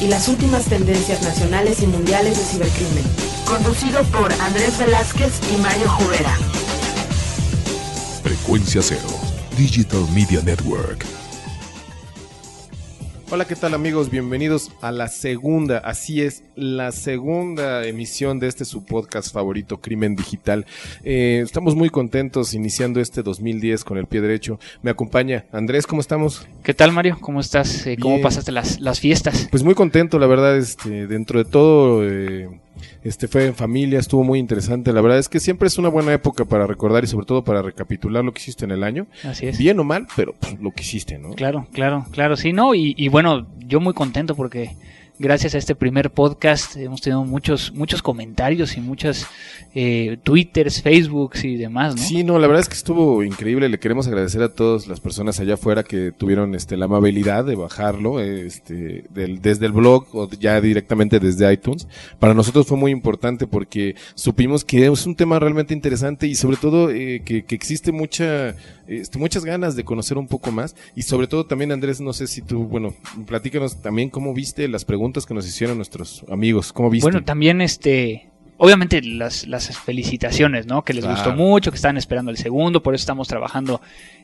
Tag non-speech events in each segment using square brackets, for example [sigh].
y las últimas tendencias nacionales y mundiales de cibercrimen. Conducido por Andrés Velázquez y Mario Jubera. Frecuencia Cero, Digital Media Network. Hola, ¿qué tal amigos? Bienvenidos a la segunda, así es, la segunda emisión de este su podcast favorito, Crimen Digital. Eh, estamos muy contentos iniciando este 2010 con el pie derecho. Me acompaña Andrés, ¿cómo estamos? ¿Qué tal Mario? ¿Cómo estás? Eh, ¿Cómo Bien. pasaste las, las fiestas? Pues muy contento, la verdad, este, dentro de todo, eh, este fue en familia, estuvo muy interesante. La verdad es que siempre es una buena época para recordar y sobre todo para recapitular lo que hiciste en el año. Así es. Bien o mal, pero pues, lo que hiciste, ¿no? Claro, claro, claro, sí, ¿no? Y, y bueno, yo muy contento porque gracias a este primer podcast hemos tenido muchos, muchos comentarios y muchas eh, twitters, facebooks y demás, ¿no? Sí, no, la verdad es que estuvo increíble. Le queremos agradecer a todas las personas allá afuera que tuvieron este, la amabilidad de bajarlo este, del, desde el blog o ya directamente desde iTunes. Para nosotros fue muy importante porque supimos que es un tema realmente interesante y sobre todo eh, que, que existe mucha, este, muchas ganas de conocer un poco más. Y sobre todo también, Andrés, no sé si tú, bueno, platícanos también cómo viste las preguntas que nos hicieron nuestros amigos. ¿Cómo viste? Bueno, también este, obviamente las, las felicitaciones, ¿no? Que les Claro. gustó mucho, que están esperando el segundo, por eso estamos trabajando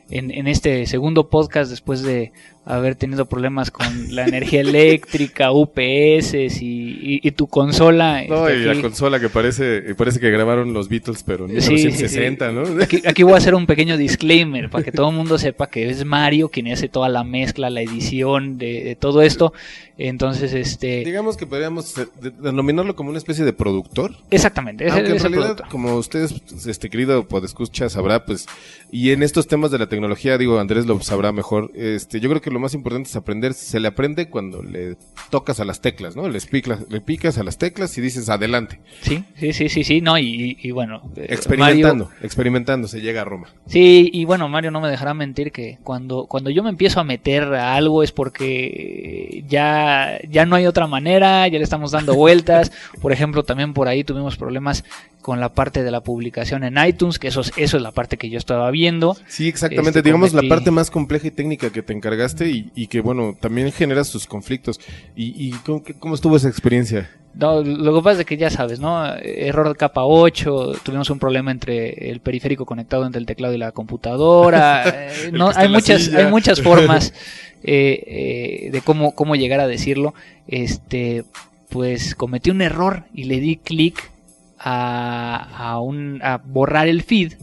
en, en este segundo podcast después de haber tenido problemas con la energía [laughs] eléctrica, UPS y, y- y tu consola. No, este, y la consola que parece, parece que grabaron los Beatles, pero en Sí, sí, 1960, ¿no? Aquí, aquí voy a hacer un pequeño disclaimer para que todo el mundo sepa que es Mario quien hace toda la mezcla, la edición de, de todo esto. Entonces, este, Digamos que podríamos eh, de- denominarlo como una especie de productor. Exactamente, ese, Aunque en ese realidad, producto. como ustedes, pues, este querido podescucha sabrá, pues, y en estos temas de la tecnología, digo, Andrés lo sabrá mejor, este, yo creo que lo más importante es aprender, se le aprende cuando le tocas a las teclas, ¿no? Le picas, le picas a las teclas y dices adelante. Sí, sí, sí, sí, sí, no, y, y- bueno, eh, Experimentando, Mario- experimentando, se llega a Roma. sí, y bueno, Mario no me dejará mentir que cuando, cuando yo me empiezo a meter a algo es porque ya, ya no hay otra manera, ya le estamos dando vueltas. Por ejemplo, también por ahí tuvimos problemas con la parte de la publicación en iTunes, que eso es, eso es la parte que yo estaba viendo. Sí, exactamente. Este, Digamos la parte más compleja y técnica que te encargaste y, y que, bueno, también genera sus conflictos. ¿Y, y cómo, estuvo esa experiencia? No, lo que pasa es que ya sabes, ¿no? Error de capa 8, tuvimos un problema entre el periférico conectado entre el teclado y la computadora. [laughs] eh, no, hay muchas, silla. hay muchas formas [laughs] eh, eh, de cómo, cómo llegar a decirlo. Este, pues cometí un error y le di clic a, a, un, a borrar el feed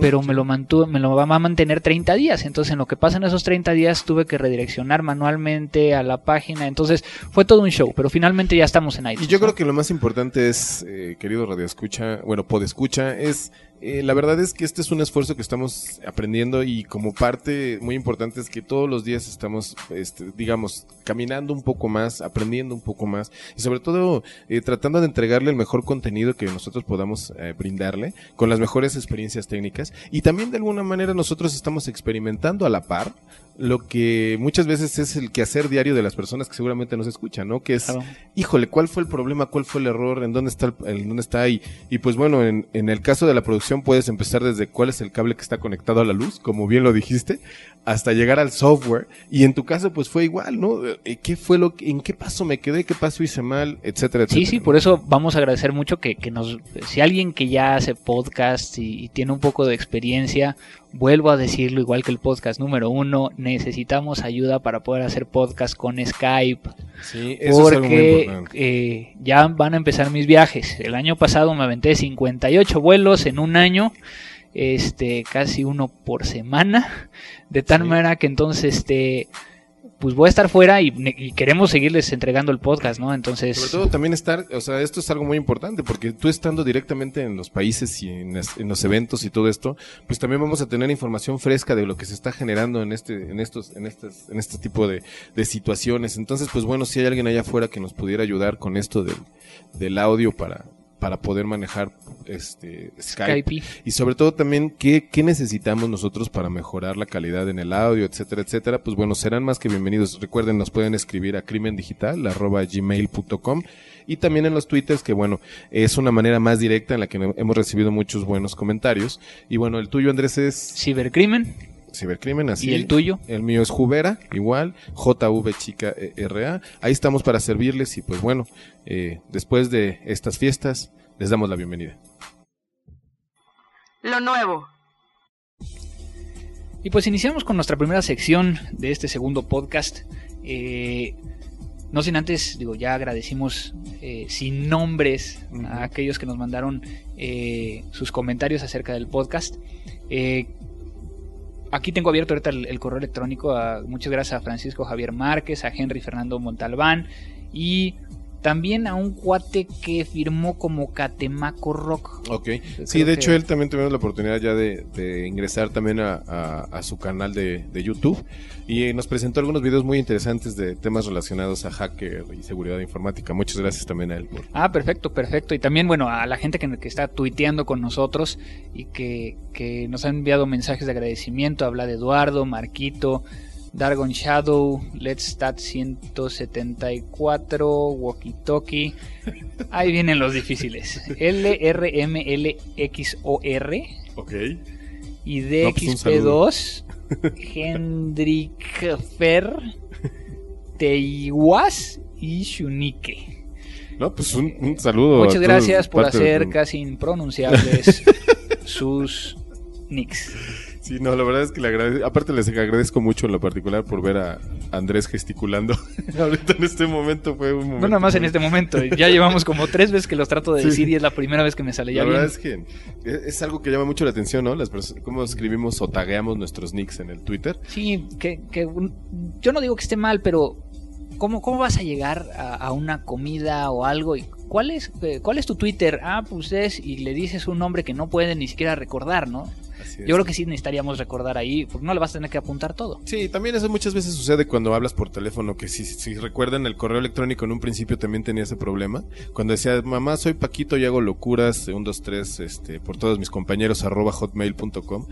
pero me lo mantuvo, me lo va a mantener 30 días. Entonces, en lo que pasa en esos 30 días, tuve que redireccionar manualmente a la página. Entonces, fue todo un show, pero finalmente ya estamos en Y iTunes. yo ¿no? creo que lo más importante es, eh, querido Radio Escucha, bueno, Podescucha, es, eh, la verdad es que este es un esfuerzo que estamos aprendiendo y como parte muy importante es que todos los días estamos, este, digamos, caminando un poco más, aprendiendo un poco más y sobre todo eh, tratando de entregarle el mejor contenido que nosotros podamos eh, brindarle con las mejores experiencias técnicas y también de alguna manera nosotros estamos experimentando a la par lo que muchas veces es el quehacer diario de las personas que seguramente nos escuchan, ¿no? Que es, Claro. híjole, ¿cuál fue el problema? ¿Cuál fue el error? ¿En dónde está? El, en dónde está? Y, y pues bueno, en, en el caso de la producción puedes empezar desde cuál es el cable que está conectado a la luz, como bien lo dijiste, hasta llegar al software. Y en tu caso pues fue igual, ¿no? Eh, ¿Qué fue lo que, en qué paso me quedé? ¿Qué paso hice mal? Etcétera, etcétera. Sí, sí, por eso vamos a agradecer mucho que, que nos, si alguien que ya hace podcast y, y tiene un poco de experiencia, vuelvo a decirlo igual que el podcast número uno, necesitamos ayuda para poder hacer podcast con Skype, Sí, eso es algo muy porque importante. eh, ya van a empezar mis viajes. El año pasado me aventé 58 vuelos en un año, este, casi uno por semana, de tal Sí. manera que entonces, este, pues voy a estar fuera y, y queremos seguirles entregando el podcast, ¿no? Entonces, Sobre todo también estar, o sea, esto es algo muy importante porque tú estando directamente en los países y en los eventos y todo esto, pues también vamos a tener información fresca de lo que se está generando en este, en estos, en estas, en este tipo de, de situaciones. Entonces, pues bueno, si hay alguien allá afuera que nos pudiera ayudar con esto del, del audio para, para poder manejar este Skype. Skype. Y sobre todo también, ¿qué, ¿qué necesitamos nosotros para mejorar la calidad en el audio, etcétera, etcétera? Pues bueno, serán más que bienvenidos. Recuerden, nos pueden escribir a crimendigital.gmail.com y también en los twitters, que bueno, es una manera más directa en la que hemos recibido muchos buenos comentarios. Y bueno, el tuyo, Andrés, es Cibercrimen. Cibercrimen, así. ¿Y el tuyo? El mío es Jubera, igual, JV Chica eh, RA. Ahí estamos para servirles y pues bueno, eh, después de estas fiestas, les damos la bienvenida. Lo nuevo. Y pues iniciamos con nuestra primera sección de este segundo podcast. Eh, no sin antes, digo, ya agradecimos eh, sin nombres a aquellos que nos mandaron eh, sus comentarios acerca del podcast. Eh, aquí tengo abierto ahorita el, correo electrónico. muchas gracias a Francisco Javier Márquez, a Henry Fernando Montalbán y también a un cuate que firmó como Catemaco Rock. Ok. Sí, de que- hecho él también tuvimos la oportunidad ya de, de ingresar también a, a- a su canal de, de YouTube y nos presentó algunos videos muy interesantes de temas relacionados a hacker y seguridad informática. Muchas gracias también a él. por- Ah, perfecto, perfecto. Y también, bueno, a la gente que, que está tuiteando con nosotros y que, que nos ha enviado mensajes de agradecimiento. Habla de Eduardo, Marquito, Dargon Shadow, Let's Stat 174, Walkie Talkie. Ahí vienen los difíciles. [laughs] LRMLXOR Ok. y No, pues. DXP2, [laughs] Hendrik Fer, Teiwas y Shunike. No, pues un, un saludo. Muchas gracias por hacer casi impronunciables [laughs] sus nicks. Sí, no, la verdad es que le agradezco, aparte les agradezco mucho en lo particular por ver a Andrés gesticulando. [laughs] Ahorita en este momento fue un momento. No nada más en este momento, ya llevamos como tres veces que los trato de Sí. decir y es la primera vez que me sale ya La bien. verdad es que es, es algo que llama mucho la atención, ¿no? Las personas, cómo escribimos o tagueamos nuestros nicks en el Twitter. Sí, que, que un- yo no digo que esté mal, pero ¿cómo, cómo vas a llegar a, a una comida o algo? y ¿Cuál es, eh, ¿Cuál es tu Twitter? Ah, pues es, y le dices un nombre que no pueden ni siquiera recordar, ¿no? Yo creo que sí necesitaríamos recordar ahí, porque no le vas a tener que apuntar todo. Sí, también eso muchas veces sucede cuando hablas por teléfono, que si, si recuerdan el correo electrónico en un principio también tenía ese problema. Cuando decía, mamá, soy Paquito y hago locuras, un, dos, tres, este, por todos mis compañeros, arroba hotmail.com.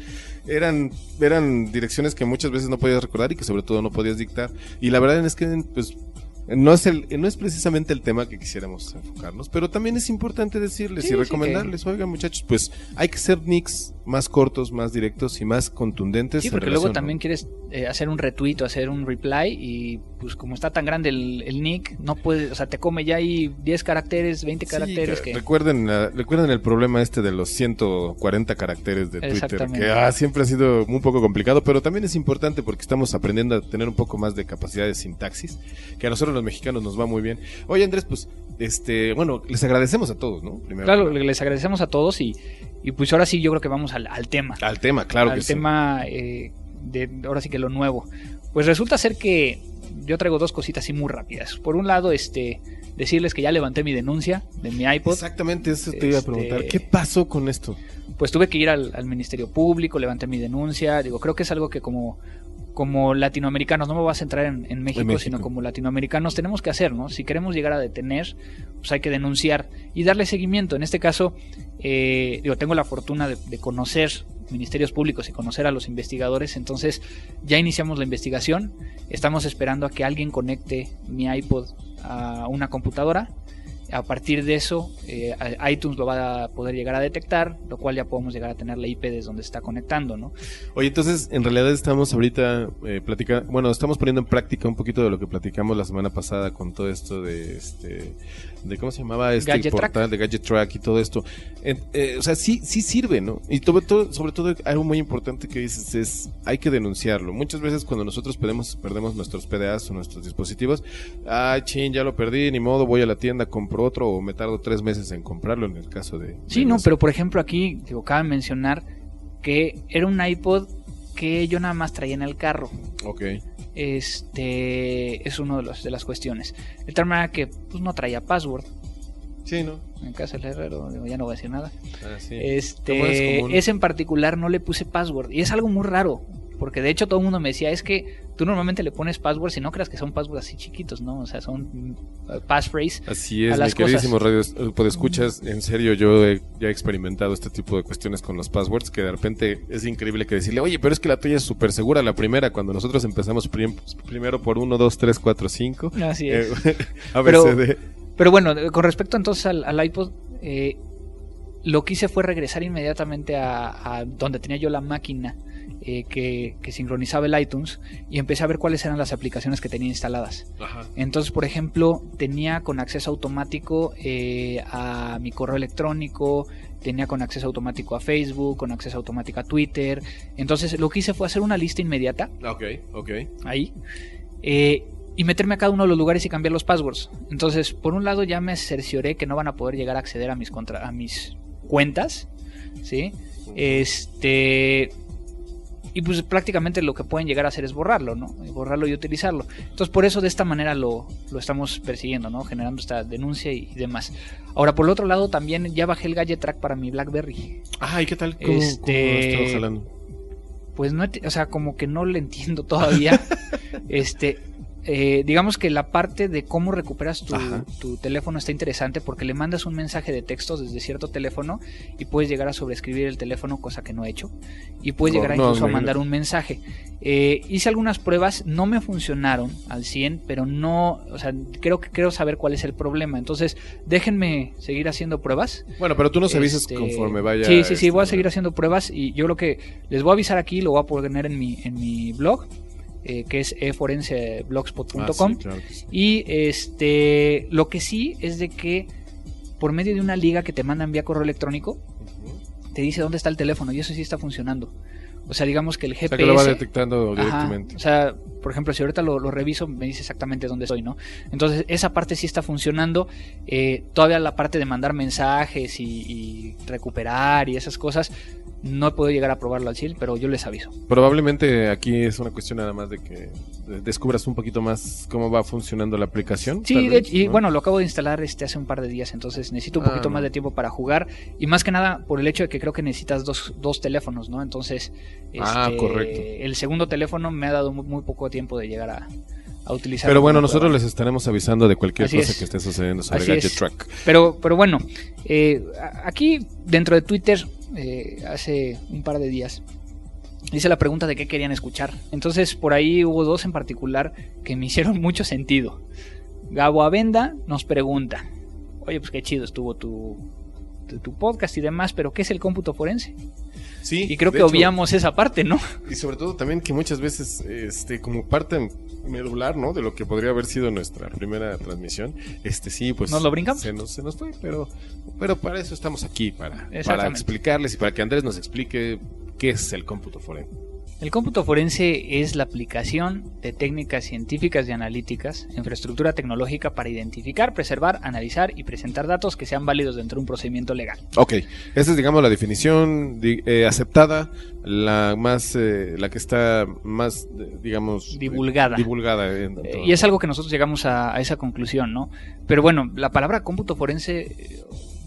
Eran, eran direcciones que muchas veces no podías recordar y que sobre todo no podías dictar. Y la verdad es que, pues, no es, el, no es precisamente el tema que quisiéramos enfocarnos, pero también es importante decirles Sí, y sí, recomendarles, oigan muchachos, pues hay que ser nicks más cortos, más directos y más contundentes. Sí, porque luego también quieres eh, hacer un retweet o hacer un reply y pues como está tan grande el, el nick, no puedes, o sea, te come ya ahí 10 caracteres, 20 Sí, caracteres que- que... recuerden, la- recuerden el problema este de los 140 caracteres de Twitter, que ah, siempre ha sido un poco complicado, pero también es importante porque estamos aprendiendo a tener un poco más de capacidad de sintaxis, que a nosotros los mexicanos nos va muy bien. Oye Andrés, pues, este, bueno, les agradecemos a todos, ¿no? Primero, Claro, les agradecemos a todos y, y pues ahora sí yo creo que vamos al, al tema. al tema, claro al que sí. tema eh, de ahora sí que lo nuevo. Pues resulta ser que yo traigo dos cositas así muy rápidas. Por un lado, este decirles que ya levanté mi denuncia de mi iPod. Exactamente, eso te iba a Este- preguntar. ¿Qué pasó con esto? Pues tuve que ir al, al Ministerio Público, levanté mi denuncia. Digo, creo que es algo que como como latinoamericanos, no me voy a centrar en, en México, México. sino como latinoamericanos tenemos que hacer, ¿no? Si queremos llegar a detener, pues hay que denunciar y darle seguimiento. En este caso, eh, digo, tengo la fortuna de, de conocer ministerios públicos y conocer a los investigadores, entonces ya iniciamos la investigación, estamos esperando a que alguien conecte mi iPod a una computadora. A partir de eso, eh, iTunes lo va a poder llegar a detectar, lo cual ya podemos llegar a tener la IP desde donde está conectando, ¿no? Oye, entonces, en realidad estamos ahorita eh, platicando, bueno, estamos poniendo en práctica un poquito de lo que platicamos la semana pasada con todo esto de este, de cómo se llamaba este Gadget portal Track. de Gadget Track y todo esto. Eh, o sea, sí, sí sirve, ¿no? Y sobre todo, sobre todo, algo muy importante que dices es, hay que denunciarlo. Muchas veces cuando nosotros perdemos, perdemos nuestros PDAs o nuestros dispositivos, ah, chin, ya lo perdí, ni modo, voy a la tienda, compro otro o me tardo tres meses en comprarlo en el caso de... Sí, de no, los- pero por ejemplo aquí, digo, cabe mencionar que era un iPod que yo nada más traía en el carro. Ok. Este es uno de, los, de las cuestiones. De tal manera que pues, no traía password. Sí, ¿no? En casa del herrero, digo, ya no voy a decir nada. Ah, sí. Es Este, ese en particular no le puse password. Y es algo muy raro. Porque de hecho todo el mundo me decía, es que tú normalmente le pones passwords y no creas que son passwords así chiquitos, ¿no? O sea, son uh, passphrase. Así a es, mi las queridísimo cosas. radio escuchas, en serio yo he, ya he experimentado este tipo de cuestiones con los passwords que de repente es increíble que decirle, oye, pero es que la tuya es súper segura la primera, cuando nosotros empezamos prim- primero por 1, 2, 3, 4, 5. Así es. [laughs] a, Pero-. Pero bueno, eh, con respecto entonces al, al iPod, eh, lo que hice fue regresar inmediatamente a, a donde tenía yo la máquina eh, que, que sincronizaba el iTunes y empecé a ver cuáles eran las aplicaciones que tenía instaladas. Entonces, por ejemplo, tenía con acceso automático eh, a mi correo electrónico, tenía con acceso automático a Facebook, con acceso automático a Twitter. Entonces, lo que hice fue hacer una lista inmediata Ok, ok. ahí eh, y meterme a cada uno de los lugares y cambiar los passwords. Entonces, por un lado ya me cercioré que no van a poder llegar a acceder a mis contra a mis cuentas, ¿sí? Este y pues prácticamente lo que pueden llegar a hacer es borrarlo, ¿no? Y Borrarlo y utilizarlo. Entonces, por eso de esta manera lo, lo estamos persiguiendo, ¿no? Generando esta denuncia y, demás. Ahora, por el otro lado, también ya bajé el Gadget Track para mi BlackBerry. Ay, ¿qué tal? ¿Cómo, Este- cómo está jalando? pues no, o sea, como que no le entiendo todavía. [laughs] este, eh, digamos que la parte de cómo recuperas tu, teléfono está interesante porque le mandas un mensaje de texto desde cierto teléfono y puedes llegar a sobreescribir el teléfono, cosa que no he hecho. Y puedes No, llegar a no, incluso a mandar un mensaje. Eh, hice algunas pruebas, no me funcionaron al 100, pero no, o sea, creo que quiero saber cuál es el problema. Entonces, déjenme seguir haciendo pruebas. Bueno, pero tú nos avisas Este, conforme vaya. Sí, sí, sí, voy a este, seguir haciendo pruebas y yo lo que les voy a avisar aquí, lo voy a poner en mi, en mi blog, eh, que es eforenseblogspot.com. ah, sí, claro que sí. Y este, lo que sí es de que por medio de una liga que te mandan vía correo electrónico, te dice dónde está el teléfono y eso sí está funcionando. O sea, digamos que el O sea, GPS... que lo va detectando Ajá, directamente. o sea, por ejemplo, si ahorita lo, lo reviso, me dice exactamente dónde estoy, ¿no? Entonces, esa parte sí está funcionando. Eh, todavía la parte de mandar mensajes y, y recuperar y esas cosas, no he podido llegar a probarlo al 100, pero yo les aviso. Probablemente aquí es una cuestión nada más de que descubras un poquito más cómo va funcionando la aplicación. Sí, vez, y ¿no? bueno, lo acabo de instalar este hace un par de días, entonces necesito un Ah, poquito no. más de tiempo para jugar. Y más que nada por el hecho de que creo que necesitas dos, dos teléfonos, ¿no? Entonces, Ah, este, correcto. el segundo teléfono me ha dado muy, muy poco tiempo de llegar a, a utilizar. Pero bueno, nosotros les estaremos avisando de cualquier Así cosa es. que esté sucediendo sobre Así Gadget es. Track. Pero, pero bueno, eh, aquí dentro de Twitter, eh, hace un par de días, hice la pregunta de qué querían escuchar. Entonces, por ahí hubo dos en particular que me [laughs] hicieron mucho sentido. Gabo Avenda nos pregunta, oye, pues qué chido estuvo tu, tu, tu podcast y demás, pero ¿qué es el cómputo forense? Sí, Y creo que hecho, obviamos esa parte, ¿no? Y sobre todo también que muchas veces, este, como parte medular, ¿no? De lo que podría haber sido nuestra primera transmisión, este sí, pues. ¿Nos lo brincamos? Se nos, se nos fue, pero, pero para eso estamos aquí, para, para explicarles y para que Andrés nos explique qué es el cómputo forense. El cómputo forense es la aplicación de técnicas científicas y analíticas, infraestructura tecnológica para identificar, preservar, analizar y presentar datos que sean válidos dentro de un procedimiento legal. Ok, esa es, digamos, la definición eh, aceptada, la más, eh, la que está más, digamos, Divulgada. eh, divulgada. en Eh, y es algo que nosotros llegamos a, a esa conclusión, ¿no? Pero bueno, la palabra cómputo forense,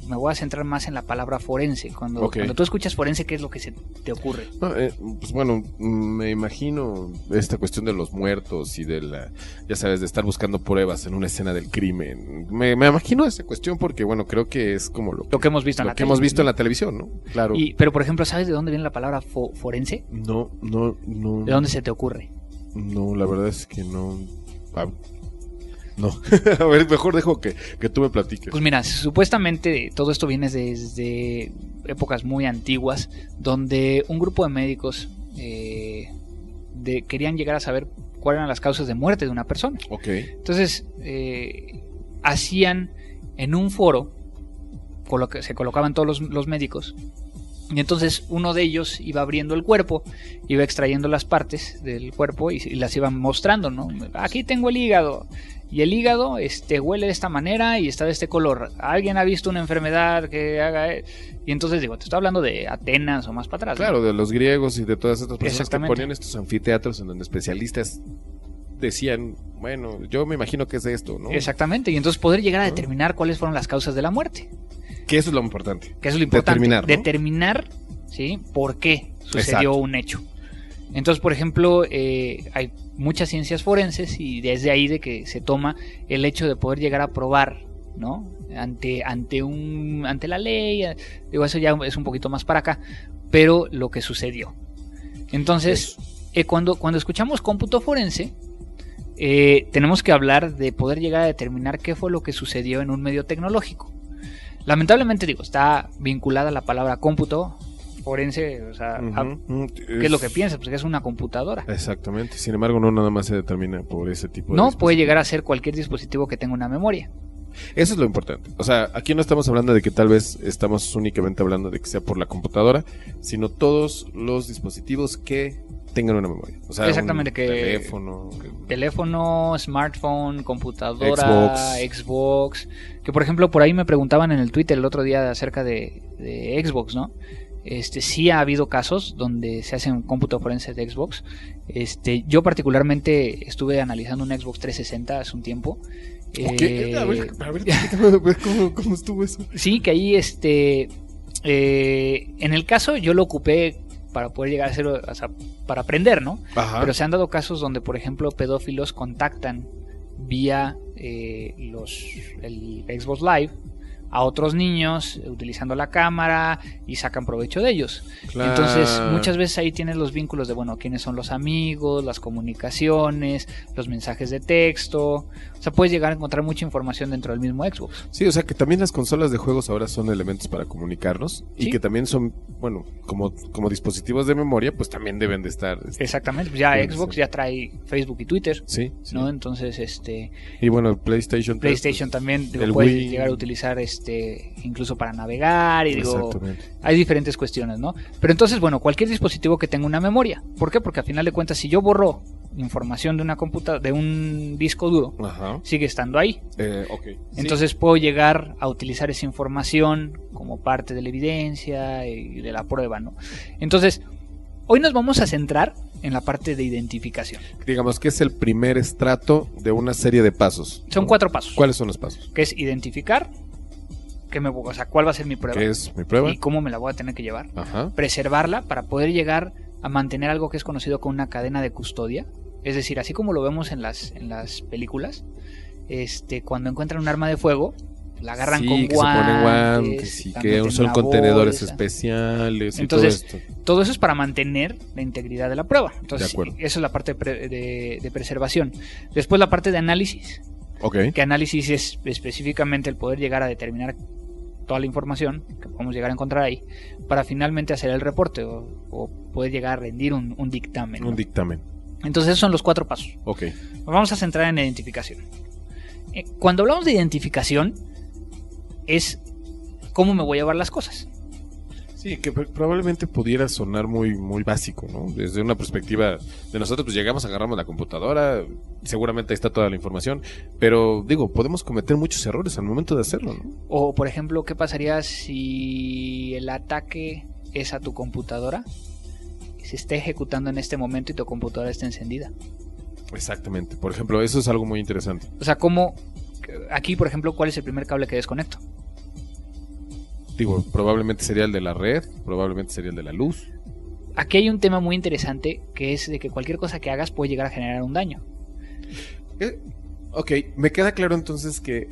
me voy a centrar más en la palabra forense. Cuando, Ok. cuando tú escuchas forense, ¿qué es lo que se te ocurre? No, eh, pues bueno, me imagino esta cuestión de los muertos y de la, ya sabes, de estar buscando pruebas en una escena del crimen. Me, me imagino esa cuestión porque, bueno, creo que es como lo, Lo que hemos visto en la que hemos visto en la televisión, ¿no? Claro. Y, pero por ejemplo, ¿sabes de dónde viene la palabra fo- forense? No, no, no. ¿De dónde se te ocurre? No, la verdad es que no. Ah, no. [laughs] A ver, mejor dejo que, que tú me platiques. Pues mira, supuestamente todo esto viene desde épocas muy antiguas, donde un grupo de médicos eh, de- querían llegar a saber cuáles eran las causas de muerte de una persona. ok. Entonces, eh, hacían en un foro, coloca- se colocaban todos los, los médicos, y entonces uno de ellos iba abriendo el cuerpo, iba extrayendo las partes del cuerpo y, y las iban mostrando, ¿no? Aquí tengo el hígado. Y el hígado este, huele de esta manera y está de este color. ¿Alguien ha visto una enfermedad que haga...? e-? Y entonces digo, te estoy hablando de Atenas o más para atrás. ¿no? Claro, de los griegos y de todas estas personas que ponían estos anfiteatros en donde especialistas decían, bueno, yo me imagino que es esto, ¿no? Exactamente. Y entonces poder llegar a determinar cuáles fueron las causas de la muerte. Que eso es lo importante. Que eso es lo importante. Determinar, ¿no? Determinar, ¿sí? ¿Por qué sucedió Exacto. un hecho? Entonces, por ejemplo, eh, hay muchas ciencias forenses y desde ahí de que se toma el hecho de poder llegar a probar, ¿no? Ante, ante, un, ante la ley, eh, digo, eso ya es un poquito más para acá, pero lo que sucedió. Entonces, eh, cuando, cuando escuchamos cómputo forense, eh, tenemos que hablar de poder llegar a determinar qué fue lo que sucedió en un medio tecnológico. Lamentablemente, digo, está vinculada la palabra cómputo forense, o sea. ¿qué es lo que piensas? Pues que es una computadora. Exactamente. Sin embargo, no nada más se determina por ese tipo de. No puede llegar a ser cualquier dispositivo que tenga una memoria. Eso es lo importante. O sea, aquí no estamos hablando de que tal vez estamos únicamente hablando de que sea por la computadora, sino todos los dispositivos que tengan una memoria. O sea, Exactamente, un que- teléfono. Teléfono, smartphone, computadora, Xbox. Que por ejemplo, por ahí me preguntaban en el Twitter el otro día acerca de, de Xbox, ¿no? Este, sí ha habido casos donde se hacen cómputo forense de Xbox. Este, yo particularmente estuve analizando un Xbox 360 hace un tiempo. Eh, A ver, a ver, [laughs] ver, ¿cómo, cómo estuvo eso? Sí, que ahí, este, eh, en el caso yo lo ocupé para poder llegar a ser, o sea, para aprender, ¿no? Ajá. Pero se han dado casos donde, por ejemplo, pedófilos contactan vía eh, los, el Xbox Live a otros niños utilizando la cámara y sacan provecho de ellos. Entonces, muchas veces ahí tienes los vínculos de, bueno, quiénes son los amigos, las comunicaciones, los mensajes de texto. O sea, puedes llegar a encontrar mucha información dentro del mismo Xbox. Sí, o sea que también las consolas de juegos ahora son elementos para comunicarnos y que también son, bueno, como, como dispositivos de memoria, pues también deben de estar. este, Exactamente, pues ya Xbox ya trae Facebook y Twitter, Sí, sí. ¿no? Entonces, este, Y bueno, PlayStation. pues, PlayStation también digo, el puedes Wii. llegar a utilizar este incluso para navegar y digo Exactamente. hay diferentes cuestiones, ¿no? Pero entonces, bueno, cualquier dispositivo que tenga una memoria. ¿Por qué? Porque a final de cuentas, si yo borro información de una computa de un disco duro, Ajá. sigue estando ahí. Eh. Sí. Entonces puedo llegar a utilizar esa información como parte de la evidencia y de la prueba, ¿no? Entonces, hoy nos vamos a centrar en la parte de identificación. digamos que es el primer estrato de una serie de pasos. Son cuatro pasos. ¿Cuáles son los pasos? Que es identificar, que me, o sea, cuál va a ser mi prueba ¿Qué es mi prueba? y cómo me la voy a tener que llevar. Ajá. preservarla para poder llegar a mantener algo que es conocido como una cadena de custodia. Es decir, así como lo vemos en las, en las películas, este, cuando encuentran un arma de fuego, la agarran sí, con que guantes, se ponen guantes y que una contenedores bolsa. especiales y Entonces, todo esto. Todo eso es para mantener la integridad de la prueba. Entonces, De acuerdo. eso es la parte de, de preservación. Después la parte de análisis, Ok. que análisis es específicamente el poder llegar a determinar toda la información que podemos llegar a encontrar ahí para finalmente hacer el reporte o, o poder llegar a rendir un, un dictamen. ¿no? Un dictamen. Entonces esos son los cuatro pasos. Ok. Nos vamos a centrar en identificación. Eh, Cuando hablamos de identificación es cómo me voy a llevar las cosas. Sí, que pr- probablemente pudiera sonar muy, muy básico, ¿no? Desde una perspectiva de nosotros, pues llegamos, agarramos la computadora, seguramente ahí está toda la información, pero digo, podemos cometer muchos errores al momento de hacerlo, ¿no? O por ejemplo, ¿qué pasaría si el ataque es a tu computadora? Se está ejecutando en este momento y tu computadora está encendida. Exactamente. Por ejemplo, eso es algo muy interesante. O sea, ¿cómo... Aquí, por ejemplo, ¿cuál es el primer cable que desconecto? Digo, probablemente sería el de la red, probablemente sería el de la luz. Aquí hay un tema muy interesante que es de que cualquier cosa que hagas puede llegar a generar un daño. Eh, ok, me queda claro entonces que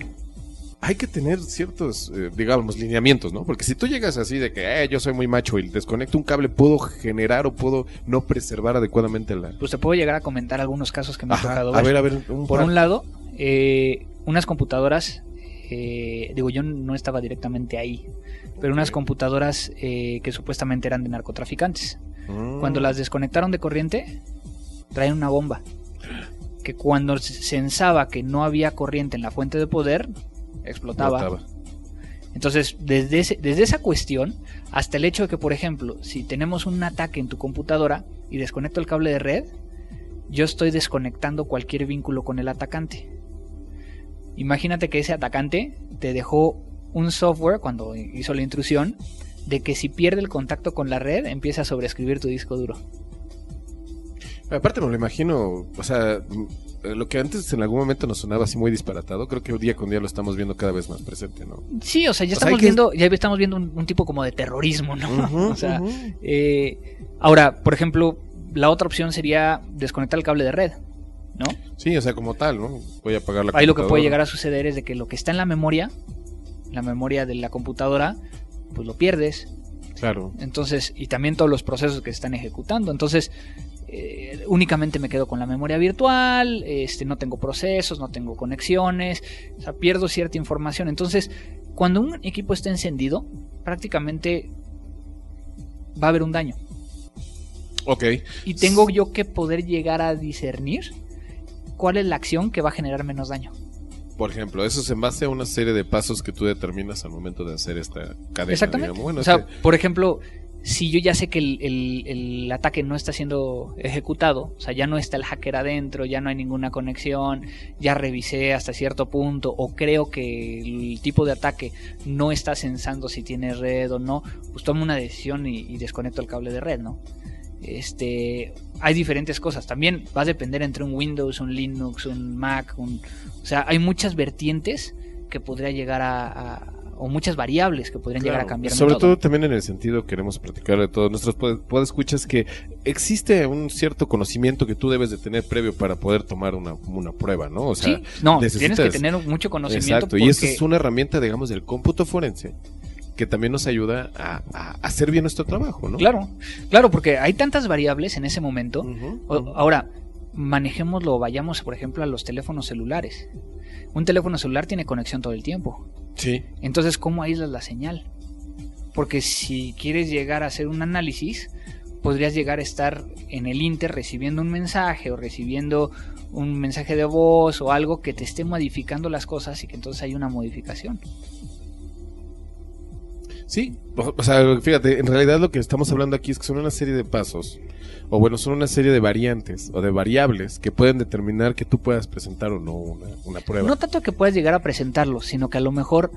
hay que tener ciertos, eh, digamos, lineamientos, ¿no? Porque si tú llegas así de que eh, yo soy muy macho y desconecto un cable, puedo generar o puedo no preservar adecuadamente la... Pues te puedo llegar a comentar algunos casos que me Ajá, tocado a ver, a ver, un Por par. un lado, eh, unas computadoras, eh, digo, yo no estaba directamente ahí, pero unas computadoras eh, que supuestamente eran de narcotraficantes. Mm. Cuando las desconectaron de corriente, traen una bomba. Que cuando se sensaba que no había corriente en la fuente de poder, explotaba. Explotaba. Entonces, desde, ese- desde esa cuestión hasta el hecho de que, por ejemplo, si tenemos un ataque en tu computadora y desconecto el cable de red, yo estoy desconectando cualquier vínculo con el atacante. Imagínate que ese atacante te dejó un software cuando hizo la intrusión de que si pierde el contacto con la red empieza a sobreescribir tu disco duro. Aparte me lo imagino, o sea, mm, lo que antes en algún momento nos sonaba así muy disparatado, creo que día con día lo estamos viendo cada vez más presente, ¿no? Sí, o sea, ya O sea, estamos que- viendo, ya estamos viendo un, un tipo como de terrorismo, ¿no? [laughs] O sea. Eh, ahora, por ejemplo, la otra opción sería desconectar el cable de red, ¿no? Sí, o sea, como tal, ¿no? Voy a apagar la Ahí lo que puede llegar a suceder es de que lo que está en la memoria, la memoria de la computadora, pues lo pierdes. Claro. Entonces, y también todos los procesos que se están ejecutando. Entonces, eh, únicamente me quedo con la memoria virtual, este, no tengo procesos, no tengo conexiones, o sea, pierdo cierta información. Entonces, cuando un equipo está encendido, prácticamente va a haber un daño. Ok. Y tengo yo que poder llegar a discernir cuál es la acción que va a generar menos daño. Por ejemplo, eso es en base a una serie de pasos que tú determinas al momento de hacer esta cadena. Exactamente. Bueno, o sea, que- por ejemplo, si yo ya sé que el, el- el ataque no está siendo ejecutado, o sea, ya no está el hacker adentro, ya no hay ninguna conexión, ya revisé hasta cierto punto, o creo que el tipo de ataque no está censando si tiene red o no, pues tomo una decisión y, y desconecto el cable de red, ¿no? Este, hay diferentes cosas. También va a depender entre un Windows, un Linux, un Mac, un, o sea, hay muchas vertientes que podría llegar a, a- o muchas variables que podrían llegar a cambiar. Sobre todo también en el sentido, queremos platicar de todos nuestros escuchas que existe un cierto conocimiento que tú debes de tener previo para poder tomar una, una prueba, ¿no? O sea, sí, no, tienes necesitas- que tener mucho conocimiento. Exacto, y eso porque- es una herramienta, digamos, del cómputo forense que también nos ayuda a, a hacer bien nuestro trabajo, ¿no? Claro, claro, porque hay tantas variables en ese momento. Ahora, manejémoslo, vayamos, por ejemplo, a los teléfonos celulares. Un teléfono celular tiene conexión todo el tiempo. Sí, Entonces, ¿cómo aíslas la señal? Porque si quieres llegar a hacer un análisis, podrías llegar a estar en el Inter recibiendo un mensaje o recibiendo un mensaje de voz o algo que te esté modificando las cosas y que entonces hay una modificación. Sí, o, o sea, fíjate, en realidad lo que estamos hablando aquí es que son una serie de pasos, o bueno, son una serie de variantes o de variables que pueden determinar que tú puedas presentar o no una, una prueba. No tanto que puedas llegar a presentarlo, sino que a lo mejor,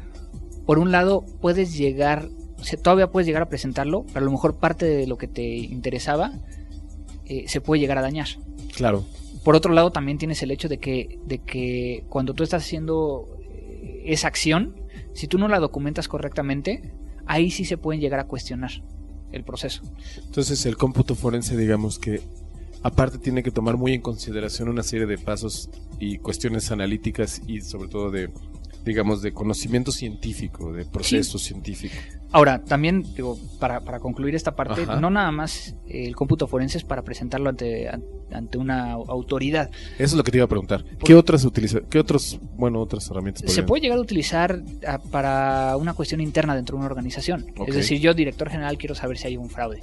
por un lado, puedes llegar, o sea, todavía puedes llegar a presentarlo, pero a lo mejor parte de lo que te interesaba eh, se puede llegar a dañar. Claro, Por otro lado, también tienes el hecho de que, de que cuando tú estás haciendo eh, esa acción, si tú no la documentas correctamente, ahí sí se pueden llegar a cuestionar el proceso. entonces el cómputo forense, digamos que aparte tiene que tomar muy en consideración una serie de pasos y cuestiones analíticas y sobre todo de, digamos, de conocimiento científico, de proceso científico. Ahora, también, digo, para, para concluir esta parte, Ajá. no nada más eh, el cómputo forense es para presentarlo ante, an- ante una autoridad. Eso es lo que te iba a preguntar. ¿Qué otras utiliza, qué otros, bueno, otras herramientas Se puede llegar a utilizar ah, para una cuestión interna dentro de una organización. Es decir, yo, director general, quiero saber si hay un fraude.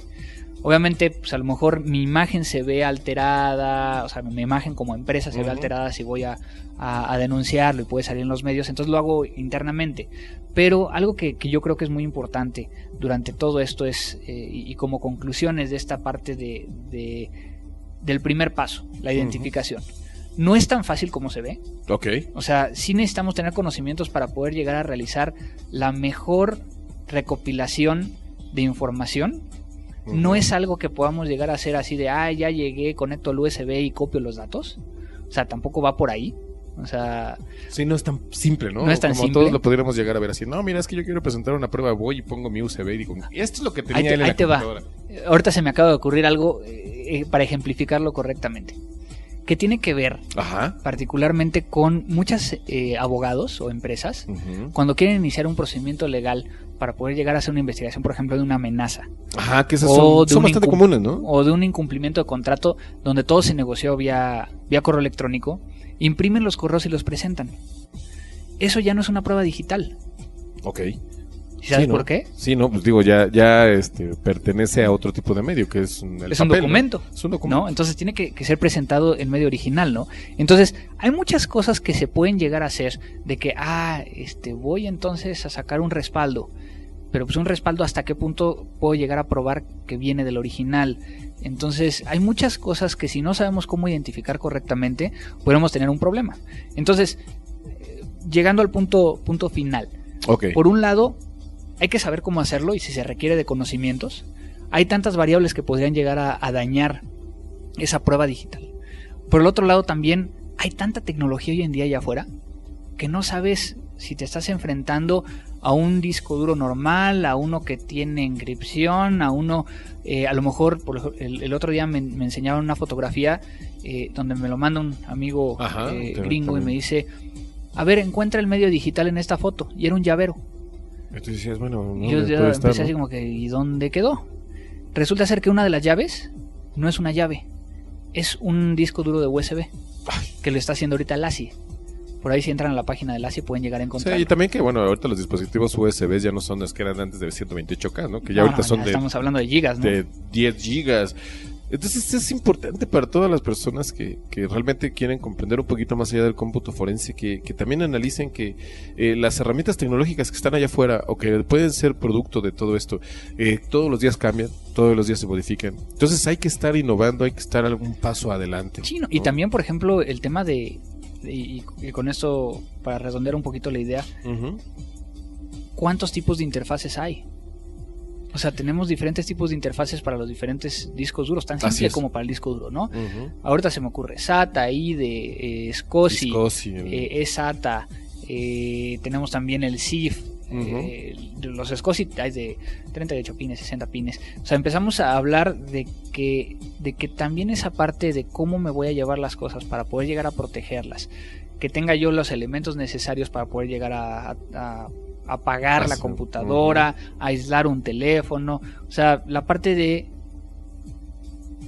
Obviamente, pues a lo mejor mi imagen se ve alterada, o sea, mi imagen como empresa se ve alterada si voy a, a- a denunciarlo y puede salir en los medios, entonces lo hago internamente. Pero algo que, que yo creo que es muy importante durante todo esto es, eh, y y como conclusiones de esta parte de, de- del primer paso, la identificación. No es tan fácil como se ve, Ok, o sea, sí necesitamos tener conocimientos para poder llegar a realizar la mejor recopilación de información. No es algo que podamos llegar a hacer así de, ah, ya llegué, conecto al USB y copio los datos. O sea, tampoco va por ahí. O sea, Sí, no es tan simple, ¿no? No es tan Como simple. todos lo podríamos llegar a ver así. No, mira, es que yo quiero presentar una prueba, voy y pongo mi USB y digo, esto es lo que tenía Ahí te- él en ahí la te va. ahorita se me acaba de ocurrir algo eh, eh, para ejemplificarlo correctamente. Que tiene que ver Ajá. particularmente con muchos abogados o empresas cuando quieren iniciar un procedimiento legal para poder llegar a hacer una investigación, por ejemplo, de una amenaza. Ajá, que esas son, son bastante comunes, ¿no? o de un incumplimiento de contrato donde todo se negoció vía, vía correo electrónico, imprimen los correos y los presentan. Eso ya no es una prueba digital. Ok. ¿Y ¿Sabes Sí, ¿no? por qué? Sí, no, pues digo, ya, ya este, pertenece a otro tipo de medio, que es un, el es un papel, ¿no? documento. Es un documento. ¿no? Entonces tiene que, que ser presentado en medio original, ¿no? Entonces, hay muchas cosas que se pueden llegar a hacer de que, ah, este, voy entonces a sacar un respaldo. Pero pues un respaldo hasta qué punto puedo llegar a probar que viene del original. Entonces, hay muchas cosas que si no sabemos cómo identificar correctamente, podemos tener un problema. Entonces, eh, llegando al punto, punto final. Ok. Por un lado, hay que saber cómo hacerlo y si se requiere de conocimientos. Hay tantas variables que podrían llegar a, a dañar esa prueba digital. Por el otro lado, también hay tanta tecnología hoy en día allá afuera que no sabes si te estás enfrentando a un disco duro normal, a uno que tiene encripción, a uno, eh, a lo mejor, por el, el otro día me, me enseñaron una fotografía eh, donde me lo manda un amigo Ajá, eh, gringo y me dice, a ver, encuentra el medio digital en esta foto. Y era un llavero. Entonces decías, bueno, no yo ya empecé así como que, ¿y dónde quedó? Resulta ser que una de las llaves no es una llave, es un disco duro de USB que lo está haciendo ahorita LASI. Por ahí si entran a la página de LASI pueden llegar a Sí, encontrar. y también que, bueno, ahorita los dispositivos USB ya no son los que eran antes de 128K, ¿no? Que ya ahorita son de, Estamos hablando de gigas, ¿no? de 10 gigas. Entonces es importante para todas las personas que, que realmente quieren comprender un poquito más allá del cómputo forense, que, que también analicen que eh, las herramientas tecnológicas que están allá afuera o que pueden ser producto de todo esto, eh, todos los días cambian, todos los días se modifican. Entonces hay que estar innovando, hay que estar algún paso adelante. Sí, no, Y también, por ejemplo, el tema de, de- y, y con esto, para redondear un poquito la idea. ¿cuántos tipos de interfaces hay? O sea, tenemos diferentes tipos de interfaces para los diferentes discos duros, tan simple como para el disco duro, ¿no? Ahorita se me ocurre SATA, IDE, eh, SCSI, eh, eSATA, eh, tenemos también el SIF, eh, los SCSI hay de 38 pines, 60 pines. O sea, empezamos a hablar de que, de que también esa parte de cómo me voy a llevar las cosas para poder llegar a protegerlas, que tenga yo los elementos necesarios para poder llegar a, a- a apagar la computadora, aislar un teléfono, o sea, la parte de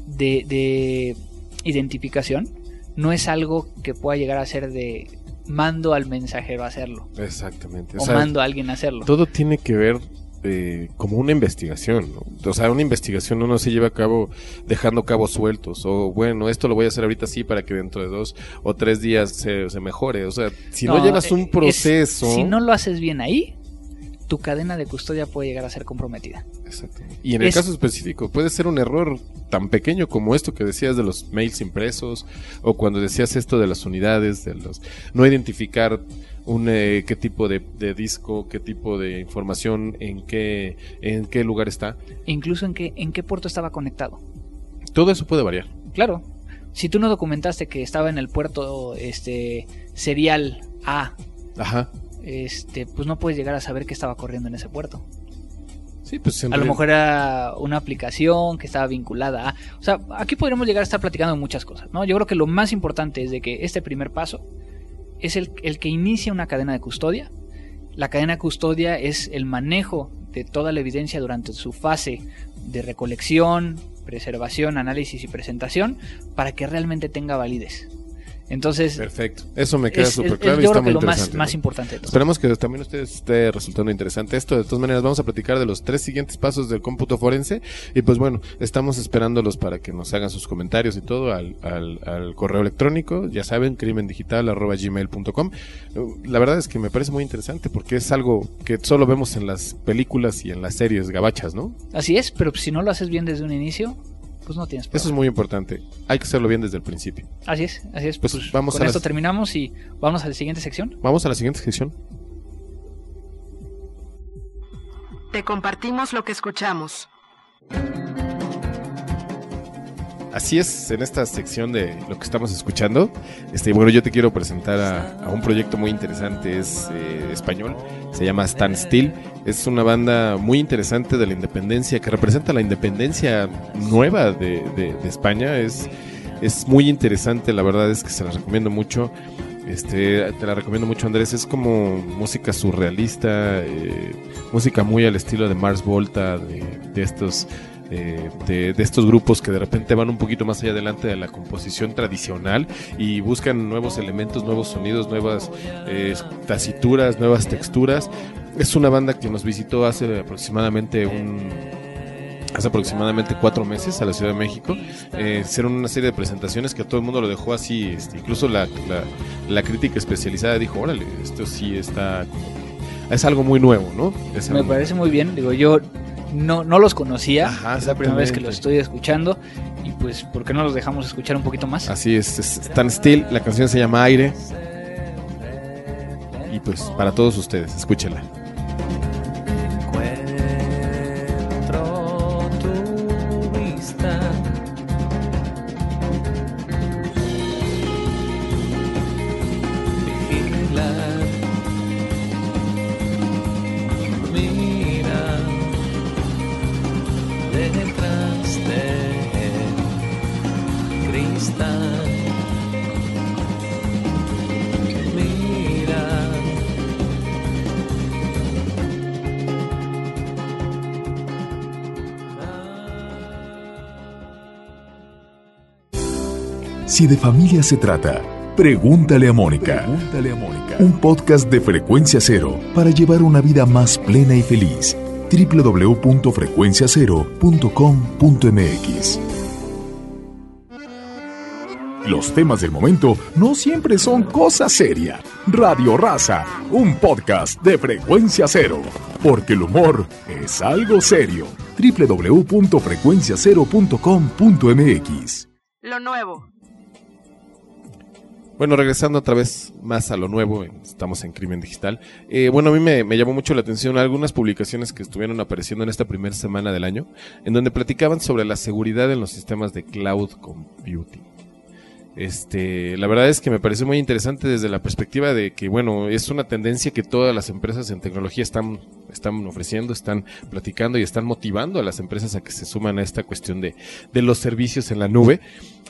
de, de identificación no es algo que pueda llegar a ser de mando al mensajero a hacerlo Exactamente. o, O sea, mando a alguien a hacerlo. todo tiene que ver eh, como una investigación, ¿no? O sea, una investigación no se lleva a cabo dejando cabos sueltos, o bueno, esto lo voy a hacer ahorita sí para que dentro de dos o tres días se, se mejore. O sea, si no, llevas eh, un es- proceso... si no lo haces bien ahí, tu cadena de custodia puede llegar a ser comprometida. Exactamente. Y en el Es- caso específico, puede ser un error tan pequeño como esto que decías de los mails impresos, o cuando decías esto de las unidades, de los no identificar un eh, qué tipo de, de disco, qué tipo de información, en qué, en qué lugar está. Incluso en qué, en qué puerto estaba conectado. Todo eso puede variar. Claro, si tú no documentaste que estaba en el puerto este serial A, Ajá. este, pues no puedes llegar a saber qué estaba corriendo en ese puerto. Sí, pues A lo mejor era una aplicación que estaba vinculada a... O sea, aquí podríamos llegar a estar platicando de muchas cosas, ¿no? Yo creo que lo más importante es de que este primer paso es el, el que inicia una cadena de custodia. La cadena de custodia es el manejo de toda la evidencia durante su fase de recolección, preservación, análisis y presentación para que realmente tenga validez. Entonces, Perfecto. Eso me queda es, es- súper es claro y yo está muy lo más, interesante. más ¿no? importante de. Esperemos que también a ustedes esté resultando interesante esto. De todas maneras, vamos a platicar de los tres siguientes pasos del cómputo forense. Y pues bueno, estamos esperándolos para que nos hagan sus comentarios y todo al, al, al correo electrónico. Ya saben, crimendigital.gmail.com. La verdad es que me parece muy interesante porque es algo que solo vemos en las películas y en las series gabachas, ¿no? Así es, pero si no lo haces bien desde un inicio, pues no tienes Eso problema. es muy importante. Hay que hacerlo bien desde el principio. Así es, así es. Pues Pues, vamos con a esto las- terminamos y vamos a la siguiente sección. Vamos a la siguiente sección. Te compartimos lo que escuchamos. Así es, en esta sección de lo que estamos escuchando, este, bueno, yo te quiero presentar a, un proyecto muy interesante, es eh, español, se llama Stand Still, es una banda muy interesante de la independencia, que representa la independencia nueva de, España, es, es muy interesante, la verdad es que se la recomiendo mucho, este, te la recomiendo mucho Andrés, es como música surrealista, eh, música muy al estilo de Mars Volta, de estos eh, de, de estos grupos que de repente van un poquito más allá adelante de la composición tradicional y buscan nuevos elementos, nuevos sonidos, nuevas eh, tasituras, nuevas texturas. Es una banda que nos visitó hace aproximadamente un hace aproximadamente cuatro meses a la Ciudad de México. Eh, hicieron una serie de presentaciones que a todo el mundo lo dejó así, este, incluso la, la, la crítica especializada dijo, órale, esto sí está como- es algo muy nuevo, ¿no? Es Me parece muy bien. Digo, yo no, no los conocía. Ajá, es la primera vez que los estoy escuchando. Y pues, ¿por qué no los dejamos escuchar un poquito más? Así es, es Stand Still, la canción se llama Aire. Y pues para todos ustedes, escúchenla. Si de familia se trata, pregúntale a Mónica. Pregúntale a Mónica. Un podcast de frecuencia cero para llevar una vida más plena y feliz. www.frecuenciacero.com.mx Los temas del momento no siempre son cosa seria. Radio Raza, un podcast de frecuencia cero. Porque el humor es algo serio. www.frecuenciacero.com.mx Lo nuevo. Bueno, regresando otra vez más a lo nuevo, estamos en Crimen Digital. Eh, bueno, a mí me, me llamó mucho la atención algunas publicaciones que estuvieron apareciendo en esta primera semana del año, en donde platicaban sobre la seguridad en los sistemas de cloud computing. Este, la verdad es que me pareció muy interesante desde la perspectiva de que, bueno, es una tendencia que todas las empresas en tecnología están, están ofreciendo, están platicando y están motivando a las empresas a que se suman a esta cuestión de, de los servicios en la nube.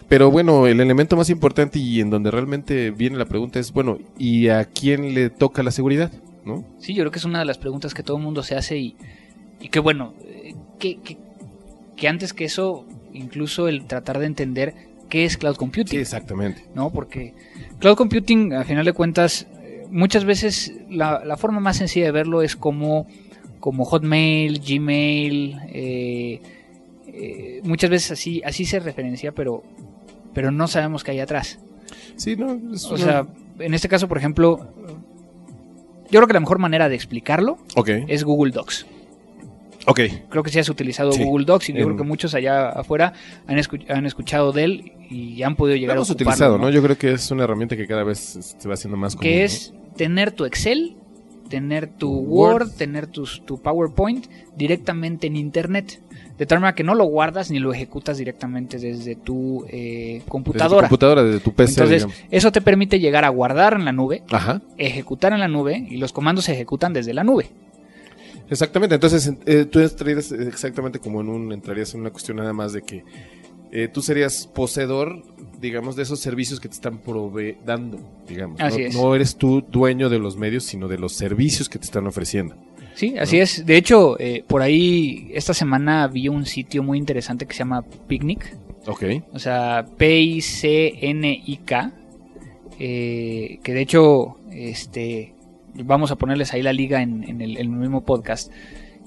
Pero bueno, el elemento más importante y en donde realmente viene la pregunta es, bueno, ¿y a quién le toca la seguridad? ¿No? Sí, yo creo que es una de las preguntas que todo el mundo se hace y, y que bueno, eh, que, que, que antes que eso, incluso el tratar de entender qué es cloud computing. Sí, exactamente. ¿no? Porque cloud computing, a final de cuentas, eh, muchas veces la, la forma más sencilla de verlo es como, como Hotmail, Gmail, eh, eh, muchas veces así, así se referencia, pero, pero no sabemos qué hay atrás. Sí, no, es O una- sea, en este caso, por ejemplo, yo creo que la mejor manera de explicarlo es Google Docs. Ok. Creo que si has utilizado Sí, Google Docs y yo en- creo que muchos allá afuera han, escu- han escuchado de él y han podido Lo llegar hemos a ocuparlo, utilizado, ¿no? ¿no? Yo creo que es una herramienta que cada vez se va haciendo más común. que ¿no? es tener tu Excel, tener tu Word. Word, tener tus- tu PowerPoint directamente en Internet. De tal manera que no lo guardas ni lo ejecutas directamente desde tu eh, Desde tu computadora. computadora, desde tu PC, Entonces, digamos. eso te permite llegar a guardar en la nube, Ajá. ejecutar en la nube y los comandos se ejecutan desde la nube. Exactamente, entonces eh, tú entrarías exactamente como en un, entrarías en una cuestión nada más de que eh, tú serías poseedor, digamos, de esos servicios que te están prove- dando, digamos. Así no, es. no eres tú dueño de los medios, sino de los servicios que te están ofreciendo. Sí, así es. De hecho, eh, por ahí esta semana vi un sitio muy interesante que se llama Picnic. Ok. O sea, P-I-C-N-I-K. eh, que de hecho, este, vamos a ponerles ahí la liga en, en el, el mismo podcast.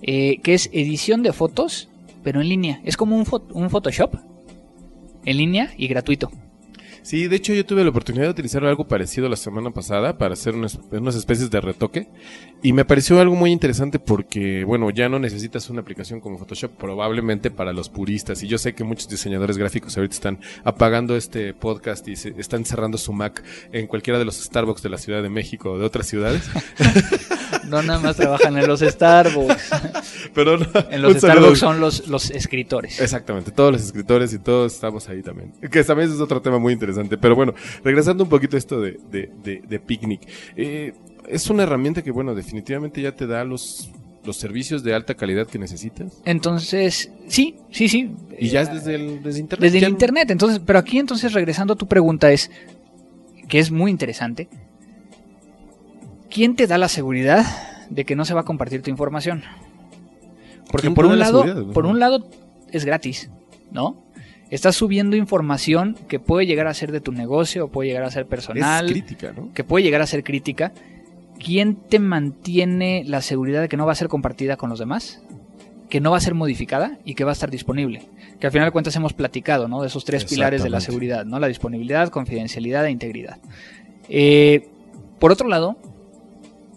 eh, que es edición de fotos, pero en línea. Es como un, un Photoshop. En línea y gratuito. Sí, de hecho yo tuve la oportunidad de utilizar algo parecido la semana pasada para hacer unas, unas especies de retoque. Y me pareció algo muy interesante porque, bueno, ya no necesitas una aplicación como Photoshop probablemente para los puristas. Y yo sé que muchos diseñadores gráficos ahorita están apagando este podcast y se, están cerrando su Mac en cualquiera de los Starbucks de la Ciudad de México o de otras ciudades, [laughs] No nada más trabajan en los Starbucks. [laughs] pero no, En los Starbucks son los, los escritores. Exactamente, todos los escritores y todos estamos ahí también. Que también es otro tema muy interesante. Pero bueno, regresando un poquito a esto de, de, de, de Picnic. eh, es una herramienta que, bueno, definitivamente ya te da los, los servicios de alta calidad que necesitas. Entonces, sí, sí, sí. Y ya es desde el, desde internet. Desde el internet. Entonces, pero aquí entonces regresando a tu pregunta es, que es muy interesante, ¿quién te da la seguridad de que no se va a compartir tu información? Porque ¿Quién por un la lado, por un lado es gratis, ¿no? Estás subiendo información que puede llegar a ser de tu negocio puede llegar a ser personal, Es crítica, ¿no? que puede llegar a ser crítica. ¿Quién te mantiene la seguridad de que no va a ser compartida con los demás? que no va a ser modificada y que va a estar disponible. Que al final de cuentas hemos platicado, ¿no? De esos tres pilares de la seguridad, ¿no? La disponibilidad, confidencialidad e integridad. Eh, por otro lado,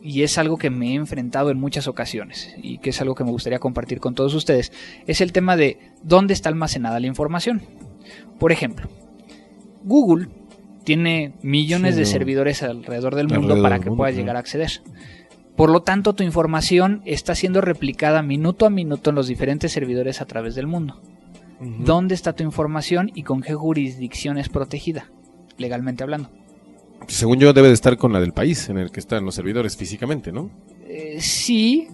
y es algo que me he enfrentado en muchas ocasiones y que es algo que me gustaría compartir con todos ustedes, es el tema de dónde está almacenada la información. Por ejemplo, Google tiene millones Sí, de servidores alrededor del Alrededor mundo para que mundo, puedas llegar a acceder. Por lo tanto, tu información está siendo replicada minuto a minuto en los diferentes servidores a través del mundo. ¿Dónde está tu información y con qué jurisdicción es protegida? Legalmente hablando. Según yo, debe de estar con la del país en el que están los servidores físicamente, ¿no? Eh, sí,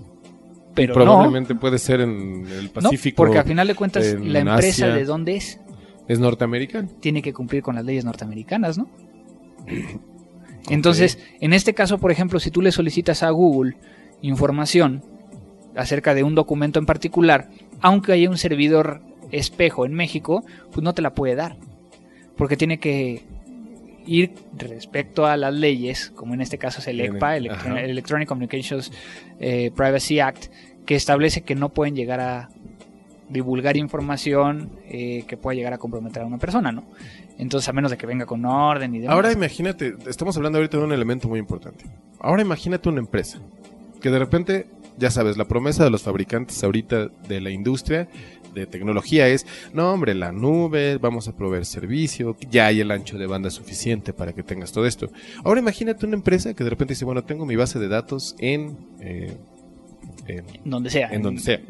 pero Probablemente puede ser en el. No, Pacífico. porque al final de cuentas en la empresa Asia. de dónde es. Es norteamericano. tiene que cumplir con las leyes norteamericanas, ¿no? Entonces, en este caso, por ejemplo, si tú le solicitas a Google información acerca de un documento en particular, aunque haya un servidor espejo en México, pues no te la puede dar. Porque tiene que ir respecto a las leyes, como en este caso es el ECPA, el ajá. Electronic Communications eh, Privacy Act, que establece que no pueden llegar a divulgar información eh, que pueda llegar a comprometer a una persona, ¿no? Entonces, a menos de que venga con orden y demás. Ahora imagínate, estamos hablando ahorita de un elemento muy importante. Ahora imagínate una empresa que de repente, ya sabes, la promesa de los fabricantes ahorita de la industria de tecnología es, no hombre, la nube, vamos a proveer servicio, ya hay el ancho de banda suficiente para que tengas todo esto. Ahora imagínate una empresa que de repente dice, bueno, tengo mi base de datos en... eh, en, donde sea. en donde sea.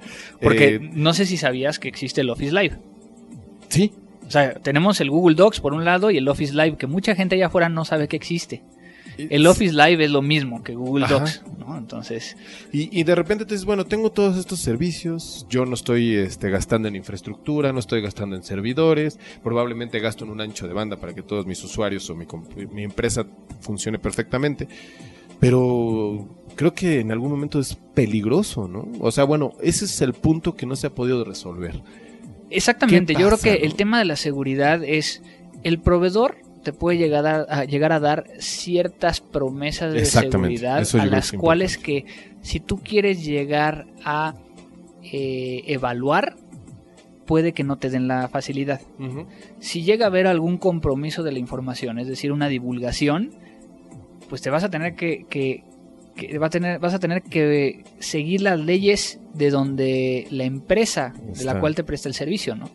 Porque Eh, no sé si sabías que existe el Office Live. sí, O sea, tenemos el Google Docs por un lado y el Office Live, que mucha gente allá afuera no sabe que existe. El Office Live es lo mismo que Google Ajá. Docs, ¿no? Entonces, Y, y de repente te dices, bueno, tengo todos estos servicios, yo no estoy este, gastando en infraestructura, no estoy gastando en servidores, probablemente gasto en un ancho de banda para que todos mis usuarios o mi, empresa funcione perfectamente, pero creo que en algún momento es peligroso, ¿no? O sea, bueno, ese es el punto que no se ha podido resolver. exactamente, ¿Qué yo creo que no? el tema de la seguridad es el proveedor te puede llegar a, a llegar a dar ciertas promesas de seguridad a las cuales que si tú quieres llegar a eh, evaluar puede que no te den la facilidad. si llega a haber algún compromiso de la información, es decir, una divulgación, pues te vas a tener que, que- que va a tener, vas a tener que seguir las leyes de donde la empresa de la cual te presta el servicio, ¿no?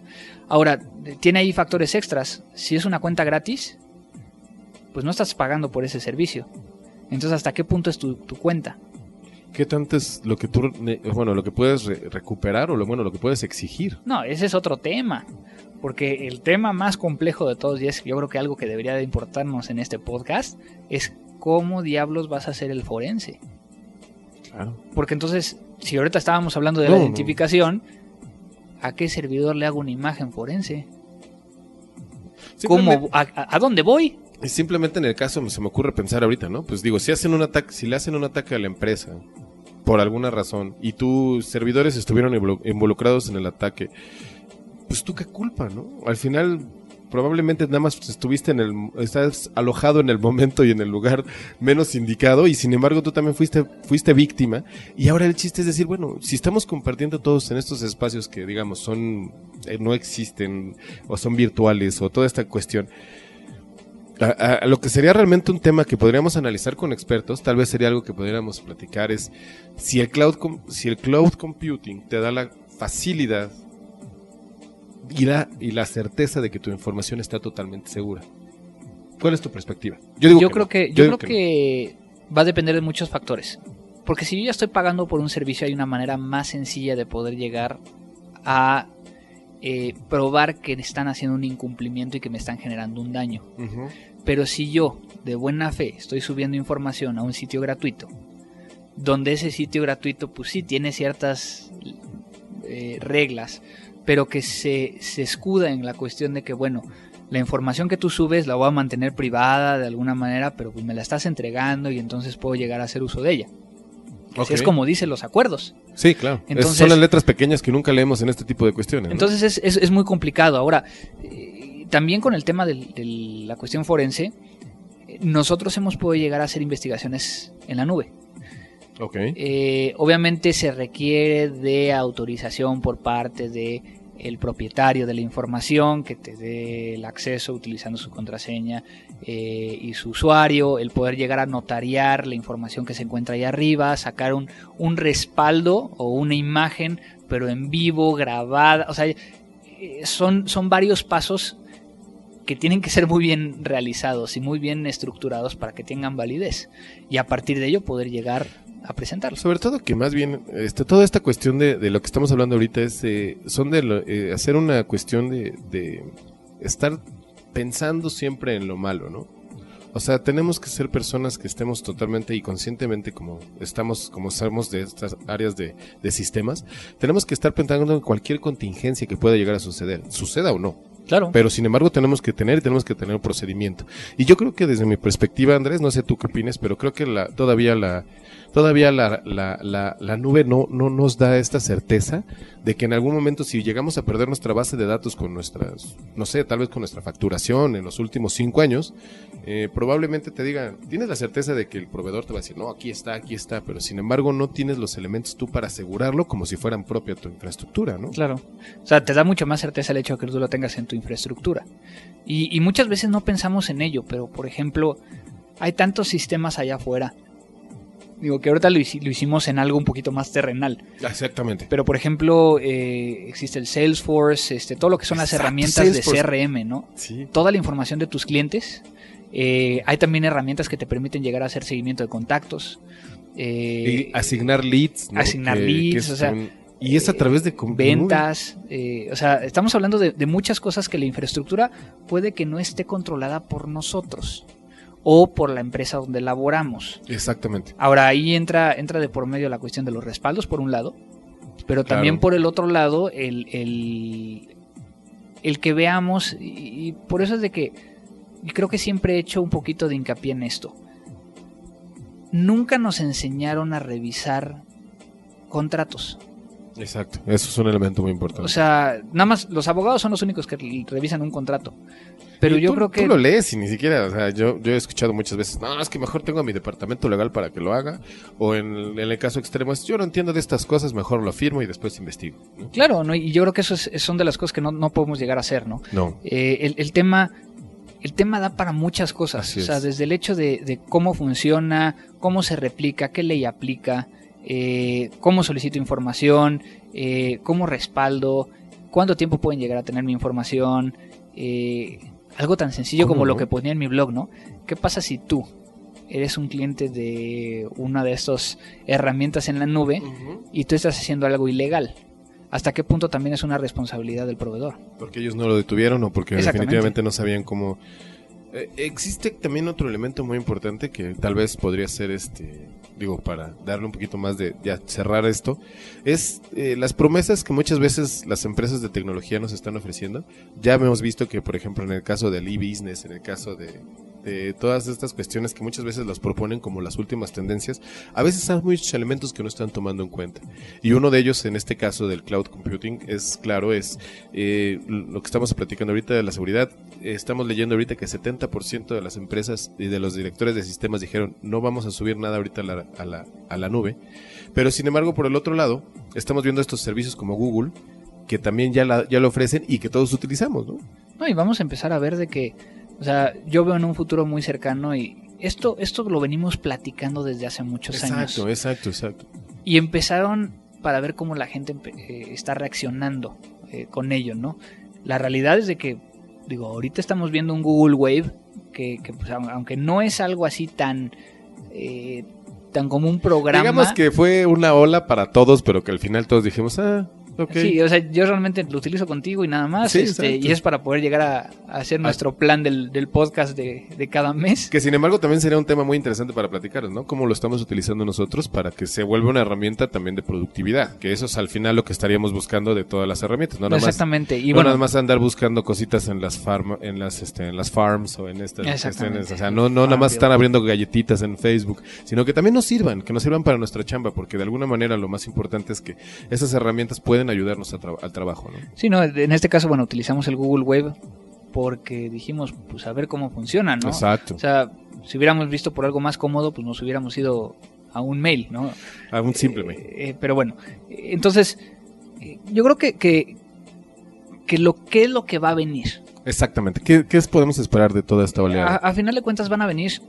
Ahora, tiene ahí factores extras. Si es una cuenta gratis, pues no estás pagando por ese servicio. Entonces, ¿hasta qué punto es tu, tu cuenta? ¿Qué tanto es lo que tú, bueno, lo que puedes re- recuperar o lo bueno, lo que puedes exigir? No, ese es otro tema. Porque el tema más complejo de todos, y es yo creo que algo que debería de importarnos en este podcast, es cómo diablos vas a hacer el forense. Claro. Porque entonces, si ahorita estábamos hablando de No, la no. ¿A qué servidor le hago una imagen forense? ¿Cómo, a, dónde voy? Simplemente en el caso se me ocurre pensar ahorita, ¿no? Pues digo, si hacen un ataque, si le hacen un ataque a la empresa por alguna razón y tus servidores estuvieron involu- involucrados en el ataque, pues tú qué culpa, ¿no? Al final probablemente nada más estuviste en el estás alojado en el momento y en el lugar menos indicado y sin embargo tú también fuiste fuiste víctima. Y ahora el chiste es decir, bueno, si estamos compartiendo todos en estos espacios que digamos son eh, no existen o son virtuales o toda esta cuestión a, lo que sería realmente un tema que podríamos analizar con expertos, tal vez sería algo que podríamos platicar es si el cloud si el cloud computing te da la facilidad y la, y la certeza de que tu información está totalmente segura. ¿Cuál es tu perspectiva? Yo digo yo que creo no. que, yo creo que, va a depender de muchos factores. Porque si yo ya estoy pagando por un servicio, hay una manera más sencilla de poder llegar a eh, probar que están haciendo un incumplimiento y que me están generando un daño. Pero si yo, de buena fe, estoy subiendo información a un sitio gratuito, donde ese sitio gratuito, pues sí, tiene ciertas eh, reglas, pero que se, se escuda en la cuestión de que, bueno, la información que tú subes la voy a mantener privada de alguna manera, pero pues me la estás entregando y entonces puedo llegar a hacer uso de ella. Así es como dicen los acuerdos. Sí, claro. Entonces- son las letras pequeñas que nunca leemos en este tipo de cuestiones. ¿no? Entonces es, es- es muy complicado. Ahora, eh, también con el tema de la cuestión forense, nosotros hemos podido llegar a hacer investigaciones en la nube. Ok. Eh, obviamente se requiere de autorización por parte de el propietario de la información que te dé el acceso utilizando su contraseña eh, y su usuario, el poder llegar a notariar la información que se encuentra ahí arriba, sacar un, un respaldo o una imagen, pero en vivo, grabada, o sea, eh, son, son varios pasos que tienen que ser muy bien realizados y muy bien estructurados para que tengan validez. Y a partir de ello poder llegar a presentarlos. Sobre todo que más bien, este, toda esta cuestión de, de lo que estamos hablando ahorita es, eh, son de lo- eh, hacer una cuestión de, de estar pensando siempre en lo malo, ¿no? O sea, tenemos que ser personas que estemos totalmente y conscientemente como estamos, como somos de estas áreas de, de sistemas, tenemos que estar pensando en cualquier contingencia que pueda llegar a suceder, suceda o no. Claro. Pero sin embargo tenemos que tener, tenemos que tener un procedimiento. Y yo creo que desde mi perspectiva, Andrés, no sé tú qué opines, pero creo que la, todavía la, todavía la, la, la, nube no, no nos da esta certeza de que en algún momento si llegamos a perder nuestra base de datos con nuestras, no sé, tal vez con nuestra facturación en los últimos cinco años, eh, probablemente te digan, tienes la certeza de que el proveedor te va a decir, no, aquí está, aquí está, pero sin embargo no tienes los elementos tú para asegurarlo como si fueran propia tu infraestructura, ¿no? Claro. O sea, te da mucho más certeza el hecho de que tú lo tengas en tu infraestructura. Y, y muchas veces no pensamos en ello, pero por ejemplo, hay tantos sistemas allá afuera. Digo que ahorita lo, lo hicimos en algo un poquito más terrenal. Exactamente. Pero por ejemplo, eh, existe el Salesforce, este, todo lo que son las herramientas Salesforce. de CRM, ¿no? Sí. Toda la información de tus clientes. Eh, hay también herramientas que te permiten llegar a hacer seguimiento de contactos. Eh, asignar leads. ¿no? asignar Que- leads, que o sea, un- y es a través de ventas, eh, o sea, estamos hablando de, de muchas cosas que la infraestructura puede que no esté controlada por nosotros o por la empresa donde laboramos. Exactamente. Ahora ahí entra, entra de por medio la cuestión de los respaldos, por un lado, pero Claro. también por el otro lado, el, el, el que veamos, y, y por eso es de que y creo que siempre he hecho un poquito de hincapié en esto. Nunca nos enseñaron a revisar contratos. Exacto. Eso es un elemento muy importante. O sea, nada más los abogados son los únicos que revisan un contrato. Pero Y yo tú- creo que Tú lo lees y ni siquiera, o sea, yo, yo he escuchado muchas veces, no, es que mejor tengo a mi departamento legal para que lo haga. O en, el- en el caso extremo es, yo no entiendo de estas cosas, mejor lo firmo y después investigo. ¿no? Claro, ¿no? y yo creo que eso es- son de las cosas que no, no podemos llegar a hacer, ¿no? No. Eh, el, el tema el tema da para muchas cosas. O sea, es. desde el hecho de, de cómo funciona, cómo se replica, qué ley aplica, eh, cómo solicito información, eh, cómo respaldo, cuánto tiempo pueden llegar a tener mi información. eh, algo tan sencillo ¿Cómo como lo que ponía en mi blog, ¿no? ¿Qué pasa si tú eres un cliente de una de estas herramientas en la nube y tú estás haciendo algo ilegal? ¿Hasta qué punto también es una responsabilidad del proveedor? Porque ellos no lo detuvieron o porque definitivamente no sabían cómo... Eh, existe también otro elemento muy importante que tal vez podría ser este, digo, para darle un poquito más de ya cerrar esto, es eh, las promesas que muchas veces las empresas de tecnología nos están ofreciendo. Ya hemos visto que, por ejemplo, en el caso del e-business, en el caso de, de todas estas cuestiones que muchas veces las proponen como las últimas tendencias, a veces hay muchos elementos que no están tomando en cuenta. Y uno de ellos, en este caso del cloud computing, es claro, es eh, lo que estamos platicando ahorita de la seguridad. Estamos leyendo ahorita que 70% de las empresas y de los directores de sistemas dijeron no vamos a subir nada ahorita a la, a la, a la nube. Pero sin embargo, por el otro lado, estamos viendo estos servicios como Google, que también ya, la, ya lo ofrecen y que todos utilizamos, ¿no? No, y vamos a empezar a ver de que, o sea, yo veo en un futuro muy cercano y esto, esto lo venimos platicando desde hace muchos Exacto, años. exacto, exacto. Y empezaron para ver cómo la gente eh, está reaccionando eh, con ello, ¿no? La realidad es de que, digo, ahorita estamos viendo un Google Wave que, que, pues, aun- aunque no es algo así tan, eh, tan como un programa. Digamos que fue una ola para todos, pero que al final todos dijimos, ah, Sí, o sea, yo realmente lo utilizo contigo y nada más. Sí, este, y es para poder llegar a, a hacer nuestro plan del, del podcast de, de cada mes. Que sin embargo también sería un tema muy interesante para platicar, ¿no? Cómo lo estamos utilizando nosotros para que se vuelva una herramienta también de productividad, que eso es al final lo que estaríamos buscando de todas las herramientas, no nada más, Exactamente. Y no bueno, nada más andar buscando cositas en las farm, en las este, en las farms o en estas Exactamente. o sea, no no nada más estar abriendo galletitas en Facebook, sino que también nos sirvan, que nos sirvan para nuestra chamba, porque de alguna manera lo más importante es que esas herramientas pueden ayudarnos a tra- al trabajo, ¿no? sí, no, en este caso, bueno, utilizamos el Google Wave porque dijimos, pues a ver cómo funciona, ¿no? Exacto. O sea, si hubiéramos visto por algo más cómodo, pues nos hubiéramos ido a un mail, ¿no? A un simple mail. Eh, pero bueno, eh, entonces, eh, yo creo que, que, que lo que es lo que va a venir. Exactamente. ¿Qué, qué podemos esperar de toda esta oleada? a final de cuentas van a venir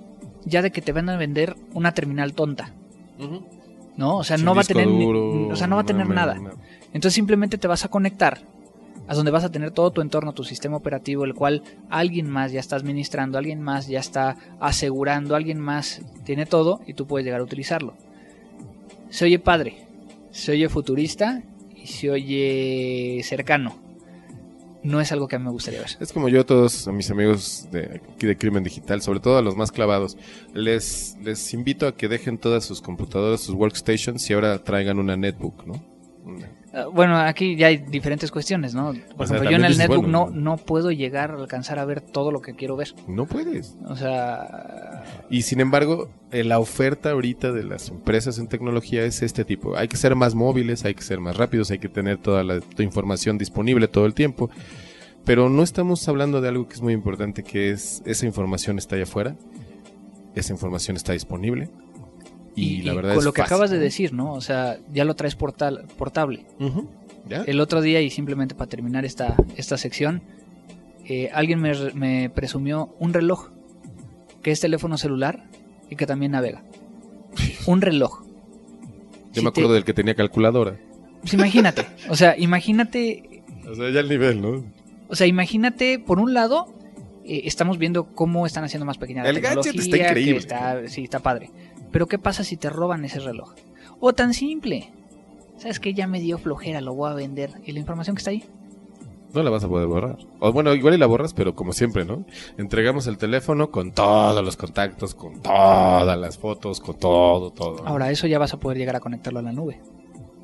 ya de que te van a vender una terminal tonta, ¿no? O sea, Sin no va a tener, duro, o sea, no va a tener no, nada. no. Entonces simplemente te vas a conectar a donde vas a tener todo tu entorno, tu sistema operativo, el cual alguien más ya está administrando, alguien más ya está asegurando, alguien más tiene todo y tú puedes llegar a utilizarlo. Se oye padre, se oye futurista y se oye cercano. No es algo que a mí me gustaría ver. Es como yo a todos mis amigos de aquí de Crimen Digital, sobre todo a los más clavados, les, invito a que dejen todas sus computadoras, sus workstations y ahora traigan una netbook, ¿no? Bueno, aquí ya hay diferentes cuestiones, ¿no? Por O sea, ejemplo, yo en el netbook bueno, no, no puedo llegar a alcanzar a ver todo lo que quiero ver. No puedes. O sea, Y sin embargo, eh, la oferta ahorita de las empresas en tecnología es este tipo. Hay que ser más móviles, hay que ser más rápidos, hay que tener toda la información disponible todo el tiempo. Pero no estamos hablando de algo que es muy importante, que es esa información está allá afuera, esa información está disponible. Y, la verdad con es lo que fácil. acabas de decir, ¿no? O sea, ya lo traes portal, portable. El otro día, y simplemente para terminar esta, esta sección, eh, alguien me, me presumió un reloj, que es teléfono celular y que también navega. [laughs] Un reloj. Yo Si me te- acuerdo del que tenía calculadora. Pues imagínate, o sea, imagínate, [laughs] O sea, ya el nivel, ¿no? o sea, imagínate, por un lado, eh, estamos viendo cómo están haciendo más pequeña la El gadget está increíble. está- sí, está padre. Pero ¿qué pasa si te roban ese reloj? O tan simple. ¿Sabes qué? Ya me dio flojera, lo voy a vender. ¿Y la información que está ahí? No la vas a poder borrar. O bueno, igual y la borras, pero como siempre, ¿no? Entregamos el teléfono con todos los contactos, con todas las fotos, con todo, todo. Ahora, eso ya vas a poder llegar a conectarlo a la nube.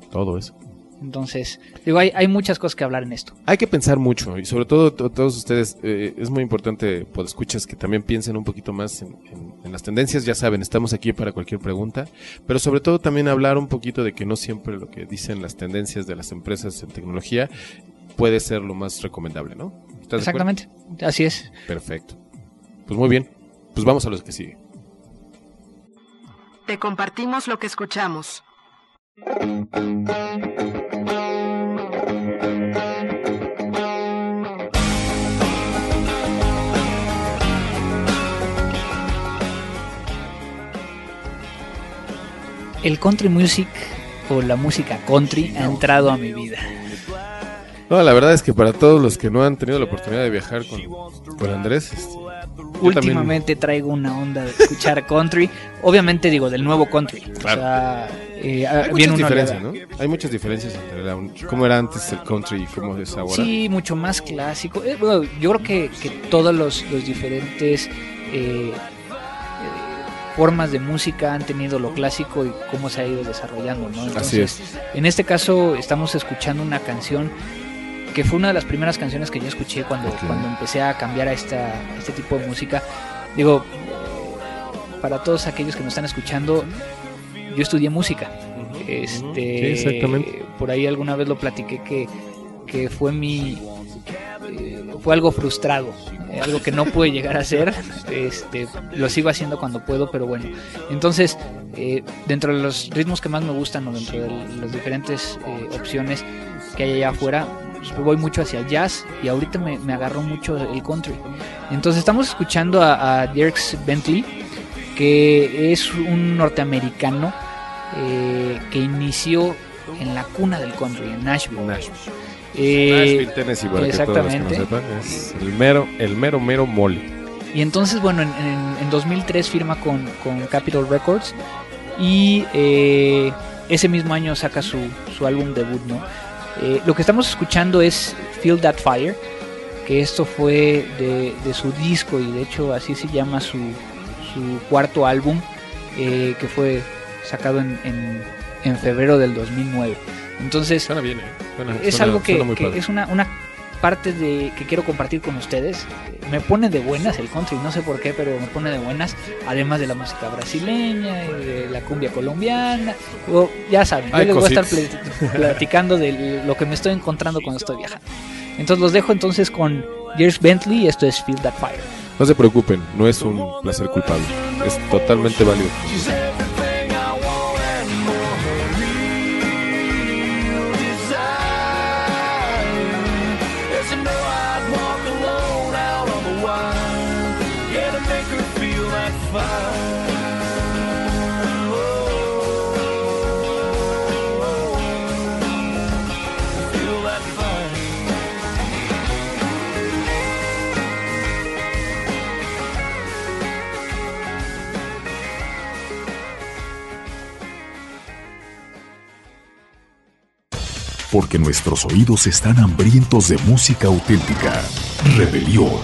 Todo eso. Entonces, digo, hay, hay muchas cosas que hablar en esto. Hay que pensar mucho y sobre todo to- todos ustedes, eh, es muy importante, pues escuchas que también piensen un poquito más en, en- en las tendencias, ya saben, estamos aquí para cualquier pregunta, pero sobre todo también hablar un poquito de que no siempre lo que dicen las tendencias de las empresas en tecnología puede ser lo más recomendable, ¿no? ¿Estás de acuerdo? Exactamente. Así es. Perfecto. Pues muy bien, pues vamos a los que sigue. Te compartimos lo que escuchamos. El country music o la música country ha entrado a mi vida. No, la verdad es que para todos los que no han tenido la oportunidad de viajar con, con Andrés, este, Últimamente traigo una onda de escuchar country. Obviamente digo del nuevo country. Claro. O sea, eh, también- hay viene muchas diferencias. ¿no? Hay muchas diferencias entre la, cómo era antes el country y cómo es ahora. Sí, mucho más clásico. Eh, bueno, yo creo que, que todos los, los diferentes eh, formas de música han tenido lo clásico y cómo se ha ido desarrollando, ¿no? Así es. En este caso estamos escuchando una canción que fue una de las primeras canciones que yo escuché cuando, cuando empecé a cambiar a, esta, a este tipo de música. Digo, para todos aquellos que nos están escuchando, yo estudié música. Este, Sí, exactamente. Por ahí alguna vez lo platiqué que, que fue mi... eh, fue algo frustrado, algo que no pude llegar a hacer. Este, lo sigo haciendo cuando puedo, pero bueno. Entonces, eh, dentro de los ritmos que más me gustan o dentro de las diferentes eh, opciones que hay allá afuera, pues, voy mucho hacia el jazz y ahorita me, me agarró mucho el country. Entonces estamos escuchando a, a Dierks Bentley, que es un norteamericano eh, que inició en la cuna del country, en. Nashville. Nashville, Tennessee, para que todos los que no exactamente. sepan, es el mero, el mero, mero mole. Y entonces, bueno, en, en- en 2003 firma con, con Capitol Records y eh, ese mismo año saca su, su álbum debut, ¿no? Eh, lo que estamos escuchando es Feel That Fire, que esto fue de, de su disco y de hecho así se llama su, su cuarto álbum, eh, que fue sacado en, en febrero del 2009. Entonces, Suena bien, ¿eh? Suena- es suena- algo que, que es una, una parte de que quiero compartir con ustedes. Me pone de buenas el country, no sé por qué, pero me pone de buenas, además de la música brasileña y de la cumbia colombiana. O, ya saben, yo Hay les voy a estar cositas. pl- platicando de lo que me estoy encontrando cuando estoy viajando. Entonces los dejo entonces con James Bentley y esto es Feel That Fire. No se preocupen, no es un placer culpable. Es totalmente válido. Porque nuestros oídos están hambrientos de música auténtica. Rebelión,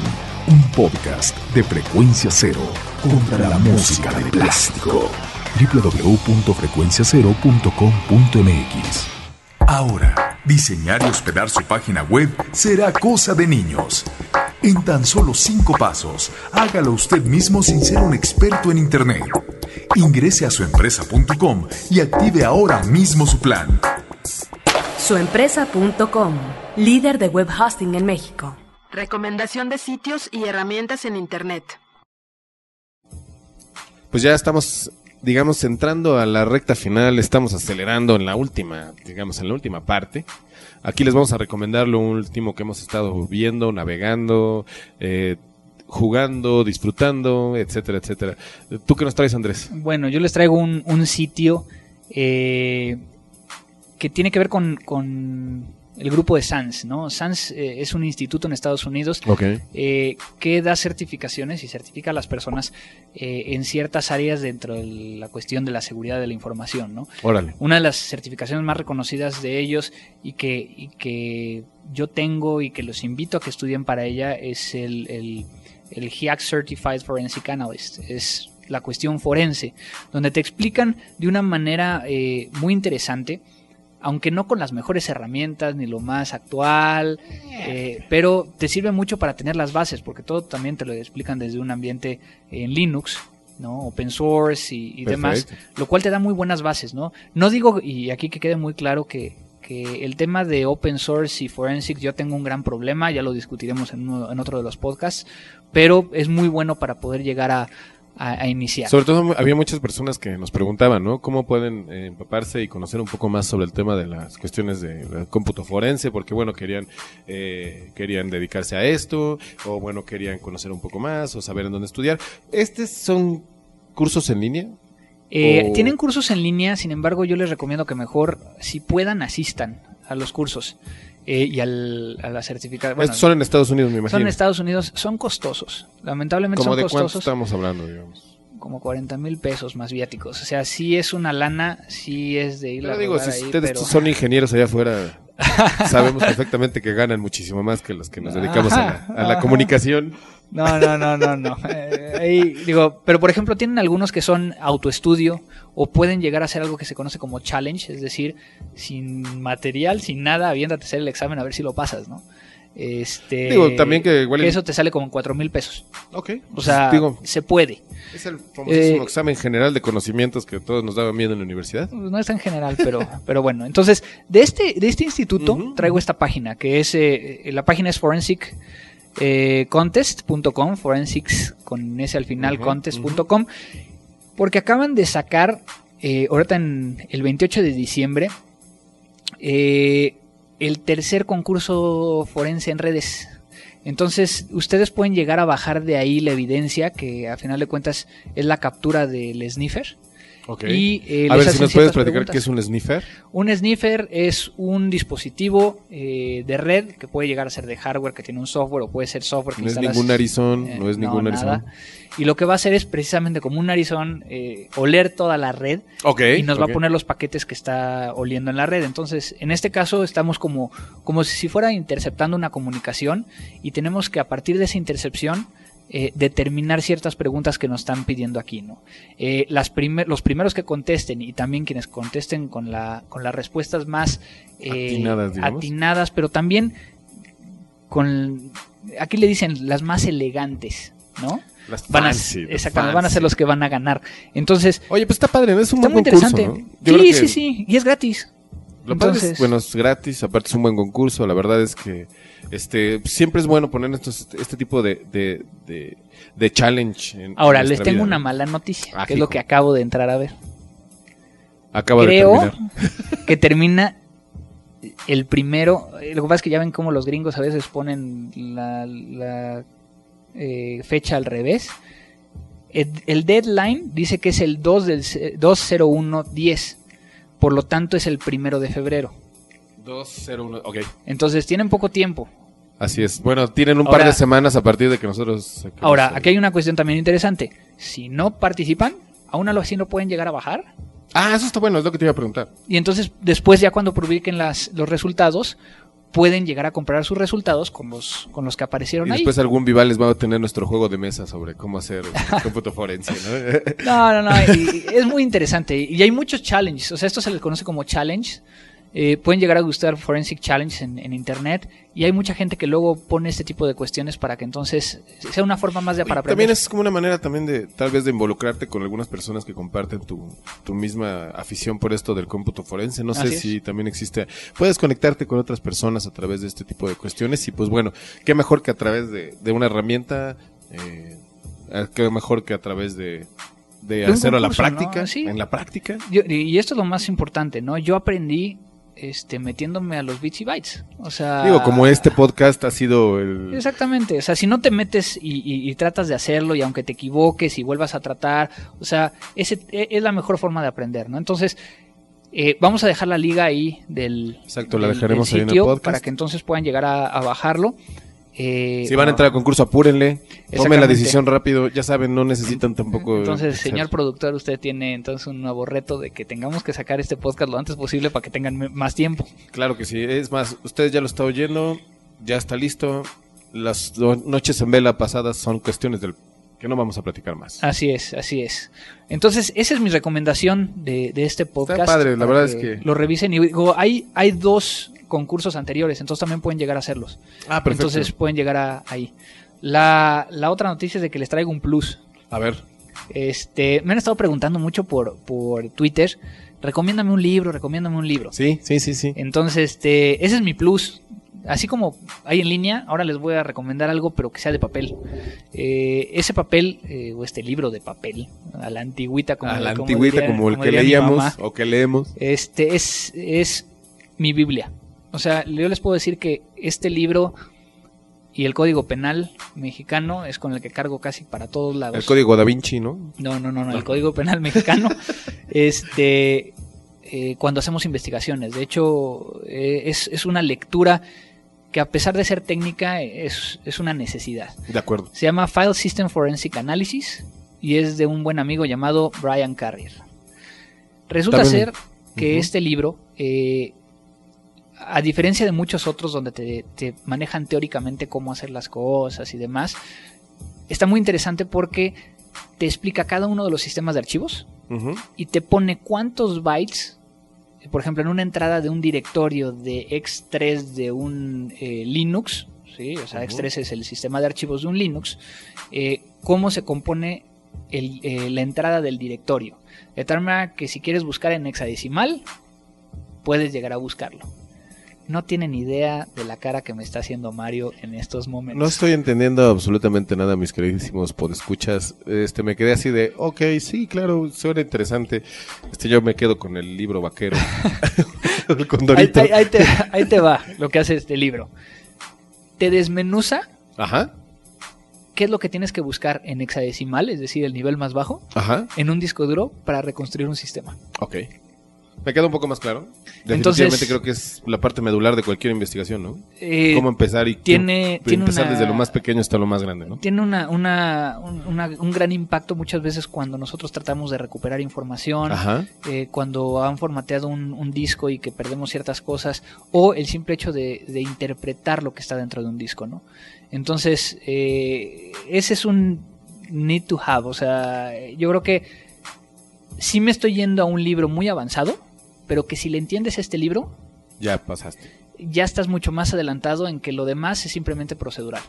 un podcast de frecuencia cero contra la música de plástico. www.frecuenciacero.com.mx Ahora Diseñar y hospedar su página web será cosa de niños. En tan solo cinco pasos, hágalo usted mismo sin ser un experto en Internet. Ingrese a suempresa.com y active ahora mismo su plan. Suempresa.com, líder de web hosting en México. Recomendación de sitios y herramientas en Internet. Pues ya estamos, digamos, entrando a la recta final, estamos acelerando en la última, digamos, en la última parte. Aquí les vamos a recomendar lo último que hemos estado viendo, navegando, eh, jugando, disfrutando, etcétera, etcétera. ¿Tú qué nos traes, Andrés? Bueno, yo les traigo un, un sitio eh, que tiene que ver con, con el grupo de SANS, ¿no? SANS eh, es un instituto en Estados Unidos eh, que da certificaciones y certifica a las personas eh, en ciertas áreas dentro de la cuestión de la seguridad de la información, ¿no? Órale. Una de las certificaciones más reconocidas de ellos y que, y que yo tengo y que los invito a que estudien para ella es el, el, el HIAC Certified Forensic Analyst. Es la cuestión forense, donde te explican de una manera muy interesante, aunque no con las mejores herramientas ni lo más actual, eh, pero te sirve mucho para tener las bases, porque todo también te lo explican desde un ambiente en Linux. ¿no? Open source y, y demás, lo cual te da muy buenas bases, ¿no? No digo, y aquí que quede muy claro que, que el tema de open source y forensics yo tengo un gran problema, ya lo discutiremos en, uno- en otro de los podcasts, pero es muy bueno para poder llegar a, a- a iniciar. Sobre todo había muchas personas que nos preguntaban, ¿no? ¿Cómo pueden eh, empaparse y conocer un poco más sobre el tema de las cuestiones de la cómputo forense? Porque, bueno, querían, eh, querían dedicarse a esto, o bueno, querían conocer un poco más, o saber en dónde estudiar. ¿Estos son cursos en línea? Eh, o- Tienen cursos en línea, sin embargo yo les recomiendo que mejor, si puedan, asistan a los cursos eh, y al, a la certificación. Estos son en Estados Unidos, me imagino. son en Estados Unidos, son costosos. Lamentablemente ¿Cómo son de cuánto costosos. estamos hablando, digamos? Como 40 mil pesos más viáticos. O sea, sí es una lana, sí es de ir a digo, si ahí, ustedes pero- son ingenieros allá afuera, [laughs] sabemos perfectamente que ganan muchísimo más que los que nos dedicamos a la, a la [laughs] comunicación. No, no, no, no, no. [laughs] Eh, ahí, digo, pero por ejemplo, tienen algunos que son autoestudio o pueden llegar a ser algo que se conoce como challenge, es decir, sin material, sin nada, habiéndote hacer el examen a ver si lo pasas, ¿no? Este, Digo, también que igual- eso te sale como en cuatro mil pesos. Ok. O sea, digo, se puede. es el famosísimo eh, examen general de conocimientos que todos nos daban miedo en la universidad. Pues No es tan general, pero, [laughs] pero bueno. Entonces, de este, de este instituto traigo esta página, que es, eh, la página es forensic eh, contest.com, forensics con ese al final, contest.com, porque acaban de sacar, eh, ahorita en el 28 de diciembre, eh, el tercer concurso forense en redes. Entonces, ustedes pueden llegar a bajar de ahí la evidencia, que a final de cuentas es la captura del sniffer. Y, eh, a ver si nos puedes platicar preguntas. qué es un sniffer. Un sniffer es un dispositivo eh, de red que puede llegar a ser de hardware, que tiene un software, o puede ser software que No es instalas, ningún narizón, eh, no es ningún narizón. nada. Y lo que va a hacer es precisamente como un narizón, eh, oler toda la red Ok. y nos va a poner los paquetes que está oliendo en la red. Entonces, en este caso estamos como, como si fuera interceptando una comunicación y tenemos que a partir de esa intercepción eh, determinar ciertas preguntas que nos están pidiendo aquí. ¿no? Eh, las primer- los primeros que contesten y también quienes contesten con, la, con las respuestas más eh, Atinadas, atinadas, pero también con... Aquí le dicen las más elegantes, ¿no? Las Van a, fancy, las exactamente, van a ser los que van a ganar. Entonces, Oye, pues está padre, ¿no? Es un Está muy concurso, interesante. ¿no? Yo creo Sí, que sí, sí. Y es gratis. Lo padre es, Entonces- bueno, es gratis, aparte es un buen concurso. La verdad es que este siempre es bueno poner estos, este tipo de, de, de, de challenge. En, Ahora, en les tengo vida, una mala noticia, Ah, que es lo que acabo de entrar a ver. Acaba Creo de terminar. [laughs] que termina el primero. Lo que pasa es que ya ven cómo los gringos a veces ponen la, la, eh, fecha al revés. El, el deadline dice que es el 2 del ce- 20110. Por lo tanto, es el primero de febrero. 201, ok. Entonces, tienen poco tiempo. Así es. Bueno, tienen un Ahora- par de semanas a partir de que nosotros... Ahora, aquí hay una cuestión también interesante. Si no participan, aún así no pueden llegar a bajar. Ah, eso está bueno, es lo que te iba a preguntar. Y entonces, después, ya cuando publiquen las, los resultados, pueden llegar a comprar sus resultados con los, con los que aparecieron Y ahí. después algún Vival les va a tener nuestro juego de mesa sobre cómo hacer [laughs] cómputo forense, ¿no? No, no, no. y- y es muy interesante. Y hay muchos challenges. O sea, esto se les conoce como challenge. Eh, pueden llegar a gustar Forensic Challenge en, en internet y hay mucha gente que luego pone este tipo de cuestiones para que entonces sea una forma más de para aprender. También es como una manera también de tal vez de involucrarte con algunas personas que comparten tu, tu misma afición por esto del cómputo forense. No sé es. si también existe. Puedes conectarte con otras personas a través de este tipo de cuestiones y pues bueno, qué mejor que a través de, de una herramienta, eh, qué mejor que a través de, de hacerlo a la práctica, Sí. en la práctica. Yo- y esto es lo más importante, ¿no? Yo aprendí este, metiéndome a los bits y bytes. O sea, Digo, como este podcast ha sido el... Exactamente, o sea, si no te metes y, y- y tratas de hacerlo y aunque te equivoques y vuelvas a tratar, o sea, ese e- es la mejor forma de aprender, ¿no? Entonces, eh, vamos a dejar la liga ahí del, Exacto, la del- dejaremos del ahí en el sitio podcast. para que entonces puedan llegar a, a bajarlo. Eh, Si van a entrar al concurso, apúrenle. Tomen la decisión rápido. Ya saben, no necesitan tampoco... Entonces, señor productor, usted tiene entonces un nuevo reto de que tengamos que sacar este podcast lo antes posible para que tengan más tiempo. Claro que sí. Es más, ustedes ya lo está oyendo, ya está listo. Las noches en vela pasadas son cuestiones del que no vamos a platicar más. Así es, así es. Entonces, esa es mi recomendación de, de este podcast. padre, la verdad es que- Lo revisen y digo, hay, hay dos concursos anteriores, entonces también pueden llegar a hacerlos. Ah, Entonces pueden llegar a, ahí. La, la otra noticia es de que les traigo un plus. a ver, Este, me han estado preguntando mucho por, por Twitter. Recomiéndame un libro, recomiéndame un libro. sí, sí, sí, sí. Entonces, este, ese es mi plus. Así como hay en línea, ahora les voy a recomendar algo, pero que sea de papel. Eh, ese papel, eh, o este libro de papel, a la antigüita, como, a la como antigüita diría- como el que leíamos o que leemos. este es, es mi Biblia. O sea, yo les puedo decir que este libro y el Código Penal mexicano es con el que cargo casi para todos lados. El código da Vinci, ¿no? No, no, no, no, el Código Penal mexicano. [laughs] este, eh, cuando hacemos investigaciones. De hecho, eh, es, es una lectura que a pesar de ser técnica es, es una necesidad. De acuerdo. Se llama File System Forensic Analysis y es de un buen amigo llamado Brian Carrier. Resulta También- ser que este libro, eh, a diferencia de muchos otros donde te, te manejan teóricamente cómo hacer las cosas y demás, está muy interesante porque te explica cada uno de los sistemas de archivos y te pone cuántos bytes, por ejemplo, en una entrada de un directorio de X3 de un eh, Linux, ¿sí? o sea, Ujú. X3 es el sistema de archivos de un Linux, eh, cómo se compone el, eh, la entrada del directorio. De tal manera que si quieres buscar en hexadecimal, puedes llegar a buscarlo. No tienen idea de la cara que me está haciendo Mario en estos momentos. No estoy entendiendo absolutamente nada, mis queridísimos podescuchas. Este, me quedé así de, ok, sí, claro, suena interesante. Este, yo me quedo con el libro vaquero. [laughs] [laughs] el Ahí, condorito. ahí- ahí te, ahí te va lo que hace este libro. Te desmenuza Ajá, qué es lo que tienes que buscar en hexadecimal, es decir, el nivel más bajo, ajá, en un disco duro para reconstruir un sistema. ok. Me queda un poco más claro. Entonces- Definitivamente creo que es la parte medular de cualquier investigación, ¿no? Eh, Cómo empezar y tiene- cómo tiene empezar una- desde lo más pequeño hasta lo más grande, ¿no? tiene una, una- un, una- un gran impacto muchas veces cuando nosotros tratamos de recuperar información, eh, cuando han formateado un, un disco y que perdemos ciertas cosas, o el simple hecho de, de interpretar lo que está dentro de un disco, ¿no? Entonces, eh, ese es un need to have, o sea, yo creo que sí me estoy yendo a un libro muy avanzado, pero que si le entiendes este libro, ya pasaste. ya estás mucho más adelantado en que lo demás es simplemente procedural.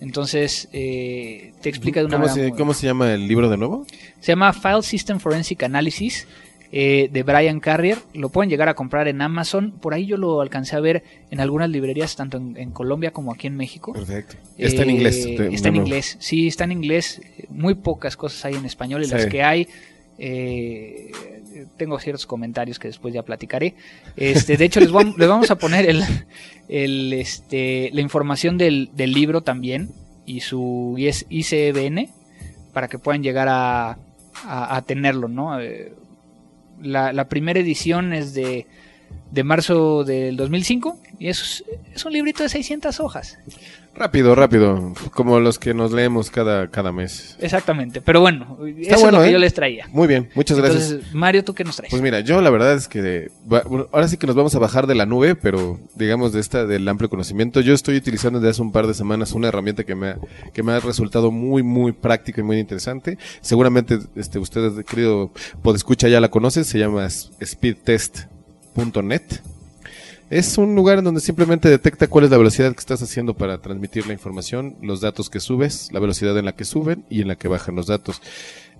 Entonces, eh, te explica de una ¿Cómo manera se, ¿Cómo se llama el libro de nuevo? se llama File System Forensic Analysis eh, de Brian Carrier. Lo pueden llegar a comprar en Amazon. Por ahí yo lo alcancé a ver en algunas librerías, tanto en, en Colombia como aquí en México. Perfecto. Está en Eh, inglés. Está en inglés. Sí, está en inglés. Muy pocas cosas hay en español y Sí. las que hay. Tengo ciertos comentarios que después ya platicaré. Este, de hecho, les, vam- les vamos a poner el, el, este, la información del, del libro también y su ICBN para que puedan llegar a, a- a tenerlo, ¿no? Eh, la, la primera edición es de, de marzo del 2005 y es, es un librito de 600 hojas. Rápido, rápido. Como los que nos leemos cada, cada mes. Exactamente, pero bueno, eso Está es bueno, lo que ¿eh? yo les traía. Muy bien, muchas gracias. Entonces, Mario, ¿tú qué nos traes? Pues mira, yo la verdad es que de- va- bueno, ahora sí que nos vamos a bajar de la nube, pero digamos de esta del amplio conocimiento. Yo estoy utilizando desde hace un par de semanas una herramienta que me ha, que me ha resultado muy muy práctica y muy interesante. Seguramente este ustedes querido podescucha ya la conocen, se llama S- Speed Test speed.net. Es un lugar en donde simplemente detecta cuál es la velocidad que estás haciendo para transmitir la información, los datos que subes, la velocidad en la que suben y en la que bajan los datos.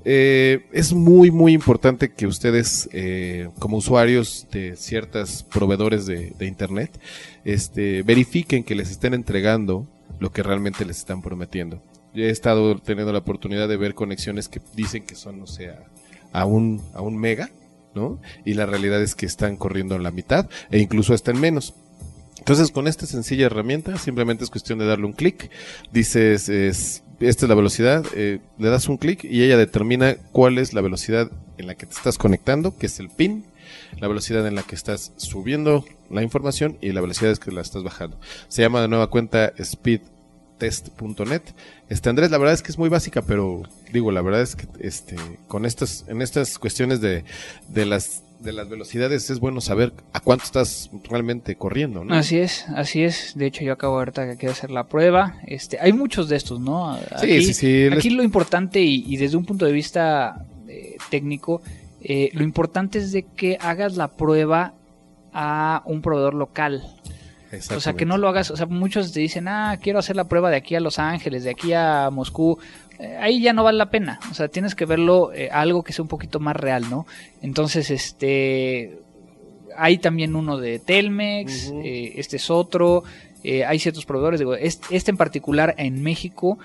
Eh, es muy, muy importante que ustedes, eh, como usuarios de ciertos proveedores de, de Internet, este, verifiquen que les estén entregando lo que realmente les están prometiendo. Yo he estado teniendo la oportunidad de ver conexiones que dicen que son, o sea, a un, a un mega, ¿no? Y la realidad es que están corriendo en la mitad e incluso hasta en menos. Entonces, con esta sencilla herramienta, simplemente es cuestión de darle un clic. Dices, es, esta es la velocidad, eh, le das un clic y ella determina cuál es la velocidad en la que te estás conectando, que es el pin, la velocidad en la que estás subiendo la información y la velocidad es que la estás bajando. Se llama de nueva cuenta speedtest.net. Este Andrés, la verdad es que es muy básica, pero digo, la verdad es que este con estas en estas cuestiones de, de las de las velocidades es bueno saber a cuánto estás realmente corriendo, ¿no? Así es, así es. De hecho, yo acabo ahorita que quiero hacer la prueba. Este, hay muchos de estos, ¿no? Sí, sí, sí, les- Aquí lo importante y, y desde un punto de vista eh, técnico, eh, lo importante es de que hagas la prueba a un proveedor local. O sea, que no lo hagas, o sea, muchos te dicen, ah, quiero hacer la prueba de aquí a Los Ángeles, de aquí a Moscú. Eh, ahí ya no vale la pena. O sea, tienes que verlo eh, algo que sea un poquito más real, ¿no? Entonces, este. Hay también uno de Telmex, eh, este es otro. hay ciertos proveedores. Digo, este, este en particular en México,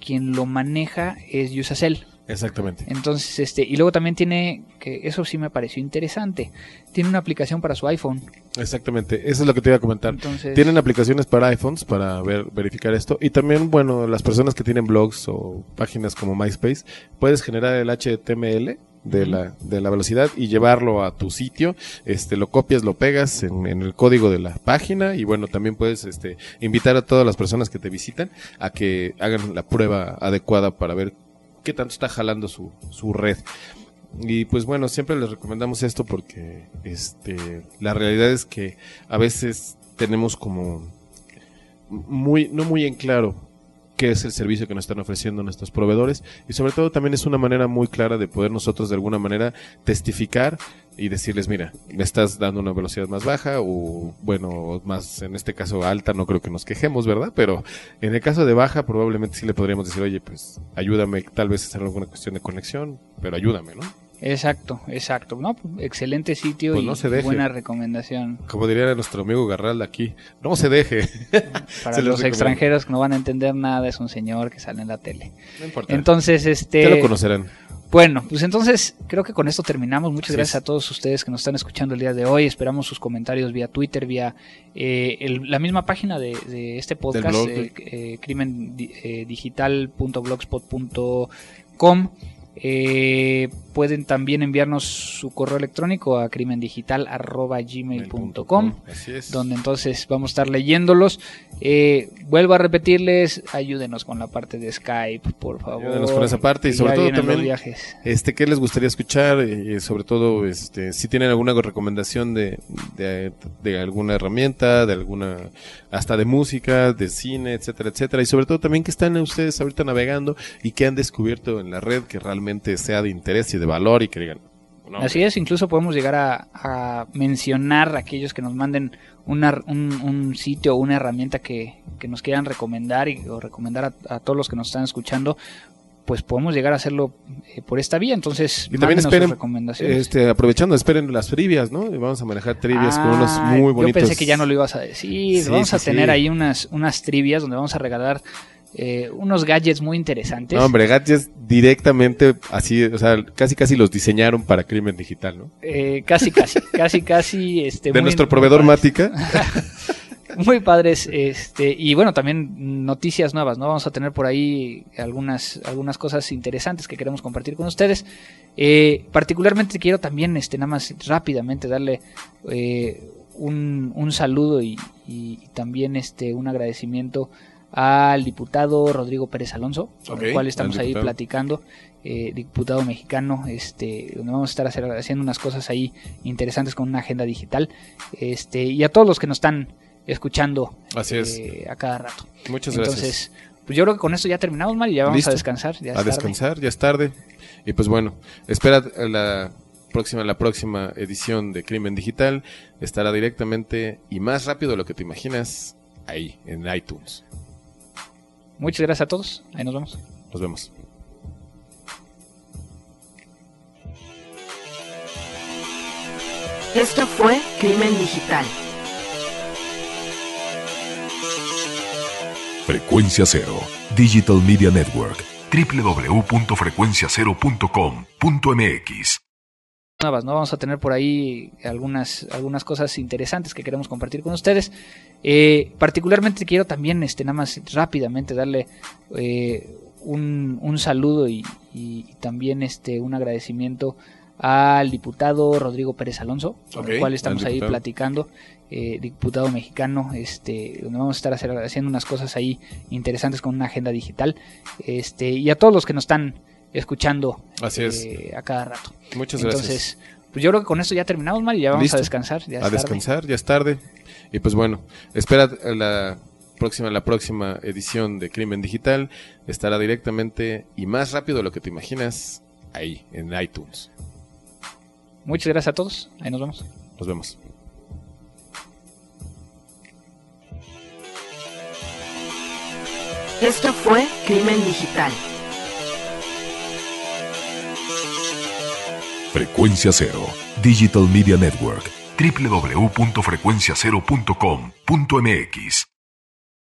quien lo maneja es Usacell. Exactamente. Entonces, este, y luego también tiene, que eso sí me pareció interesante, tiene una aplicación para su iPhone. Exactamente. Eso es lo que te iba a comentar. Entonces, Tienen aplicaciones para iPhones para ver, verificar esto. Y también, bueno, las personas que tienen blogs o páginas como MySpace, puedes generar el HTML de, la, de la velocidad y llevarlo a tu sitio. Este, lo copias, lo pegas en, en el código de la página. Y bueno, también puedes este, invitar a todas las personas que te visitan a que hagan la prueba adecuada para ver qué tanto está jalando su, su red. Y pues bueno, siempre les recomendamos esto porque este la realidad es que a veces tenemos como muy no muy en claro qué es el servicio que nos están ofreciendo nuestros proveedores y sobre todo también es una manera muy clara de poder nosotros de alguna manera testificar y decirles, mira, me estás dando una velocidad más baja o bueno, más en este caso alta, no creo que nos quejemos, ¿verdad? Pero en el caso de baja probablemente sí le podríamos decir, oye, pues ayúdame tal vez hacer alguna cuestión de conexión, pero ayúdame, ¿no? Exacto, exacto. No, pues, excelente sitio Pues y no se deje. buena recomendación Como diría nuestro amigo Garral aquí, no se deje. [laughs] para Se los extranjeros que no van a entender nada. Es un señor que sale en la tele. No importa. Entonces, este. ya lo conocerán. Bueno, pues entonces creo que con esto terminamos. Muchas Así gracias es. a todos ustedes que nos están escuchando el día de hoy. Esperamos sus comentarios vía Twitter, vía eh, el- la misma página de, de este podcast, eh, eh, crimendigital.blogspot.com. Eh, pueden también enviarnos su correo electrónico a crimendigital.gmail.com donde entonces vamos a estar leyéndolos. Eh, vuelvo a repetirles, ayúdenos con la parte de Skype, por favor. Ayúdenos con esa parte y sobre todo también- viajes. Este, ¿qué les gustaría escuchar? Y sobre todo, este, si tienen alguna recomendación de, de, de alguna herramienta, de alguna, hasta de música, de cine, etcétera, etcétera. Y sobre todo también que están ustedes ahorita navegando y que han descubierto en la red que realmente sea de interés y de valor y que digan. "No, Así es, incluso podemos llegar a, a mencionar a aquellos que nos manden una- un, un sitio o una herramienta que, que nos quieran recomendar y, o recomendar a, a todos los que nos están escuchando. Pues podemos llegar a hacerlo eh, por esta vía. Entonces, Y también mándenos sus esperen, recomendaciones. este, aprovechando, esperen las trivias, ¿no? Y vamos a manejar trivias con unos Ah, muy bonitos. Yo pensé que ya no lo ibas a decir. Sí, vamos sí, a tener sí. ahí unas, unas trivias donde vamos a regalar eh, unos gadgets muy interesantes. No, hombre, gadgets directamente así, o sea, casi casi los diseñaron para crimen digital, ¿no? Eh, casi, casi, [laughs] casi, casi. Este, De muy- nuestro muy proveedor padres. Mática. [laughs] Muy padres, este, y bueno, también noticias nuevas, ¿no? Vamos a tener por ahí algunas, algunas cosas interesantes que queremos compartir con ustedes. Eh, particularmente quiero también, este, nada más rápidamente darle un, un saludo y, y también este, un agradecimiento al diputado Rodrigo Pérez Alonso, con el cual estamos ahí platicando, eh, diputado mexicano, este, donde vamos a estar hacer- haciendo unas cosas ahí interesantes con una agenda digital, este, y a todos los que nos están escuchando Así es. eh, a cada rato. Muchas gracias. Entonces, pues yo creo que con esto ya terminamos, Mario, ya vamos Listo. a descansar. Ya es a tarde. descansar, ya es tarde. Y pues bueno, espera la próxima, la próxima edición de Crimen Digital estará directamente y más rápido de lo que te imaginas ahí, en iTunes. Muchas gracias a todos. Ahí nos vemos. Nos vemos. Esto fue Crimen Digital. Frecuencia Cero, Digital Media Network, www.frecuenciacero.com.mx. nuevas, ¿no? Vamos a tener por ahí algunas, algunas cosas interesantes que queremos compartir con ustedes. Eh, particularmente quiero también, este, nada más rápidamente darle eh, un, un saludo y, y también este, un agradecimiento al diputado Rodrigo Pérez Alonso, con el cual estamos ahí platicando, eh, diputado mexicano, este, donde vamos a estar hacer- haciendo unas cosas ahí interesantes con una agenda digital, este, y a todos los que nos están escuchando Así es. eh, a cada rato. Muchas gracias. Entonces, pues yo creo que con esto ya terminamos, Mario, ya vamos Listo. a descansar. Ya a tarde. descansar, ya es tarde. Y pues bueno, espera la próxima, la próxima edición de Crimen Digital estará directamente y más rápido de lo que te imaginas ahí, en iTunes. Muchas gracias a todos. Ahí nos vemos. Nos vemos. Esto fue Crimen Digital. Frecuencia Cero, Digital Media Network, www.frecuenciacero.com.mx.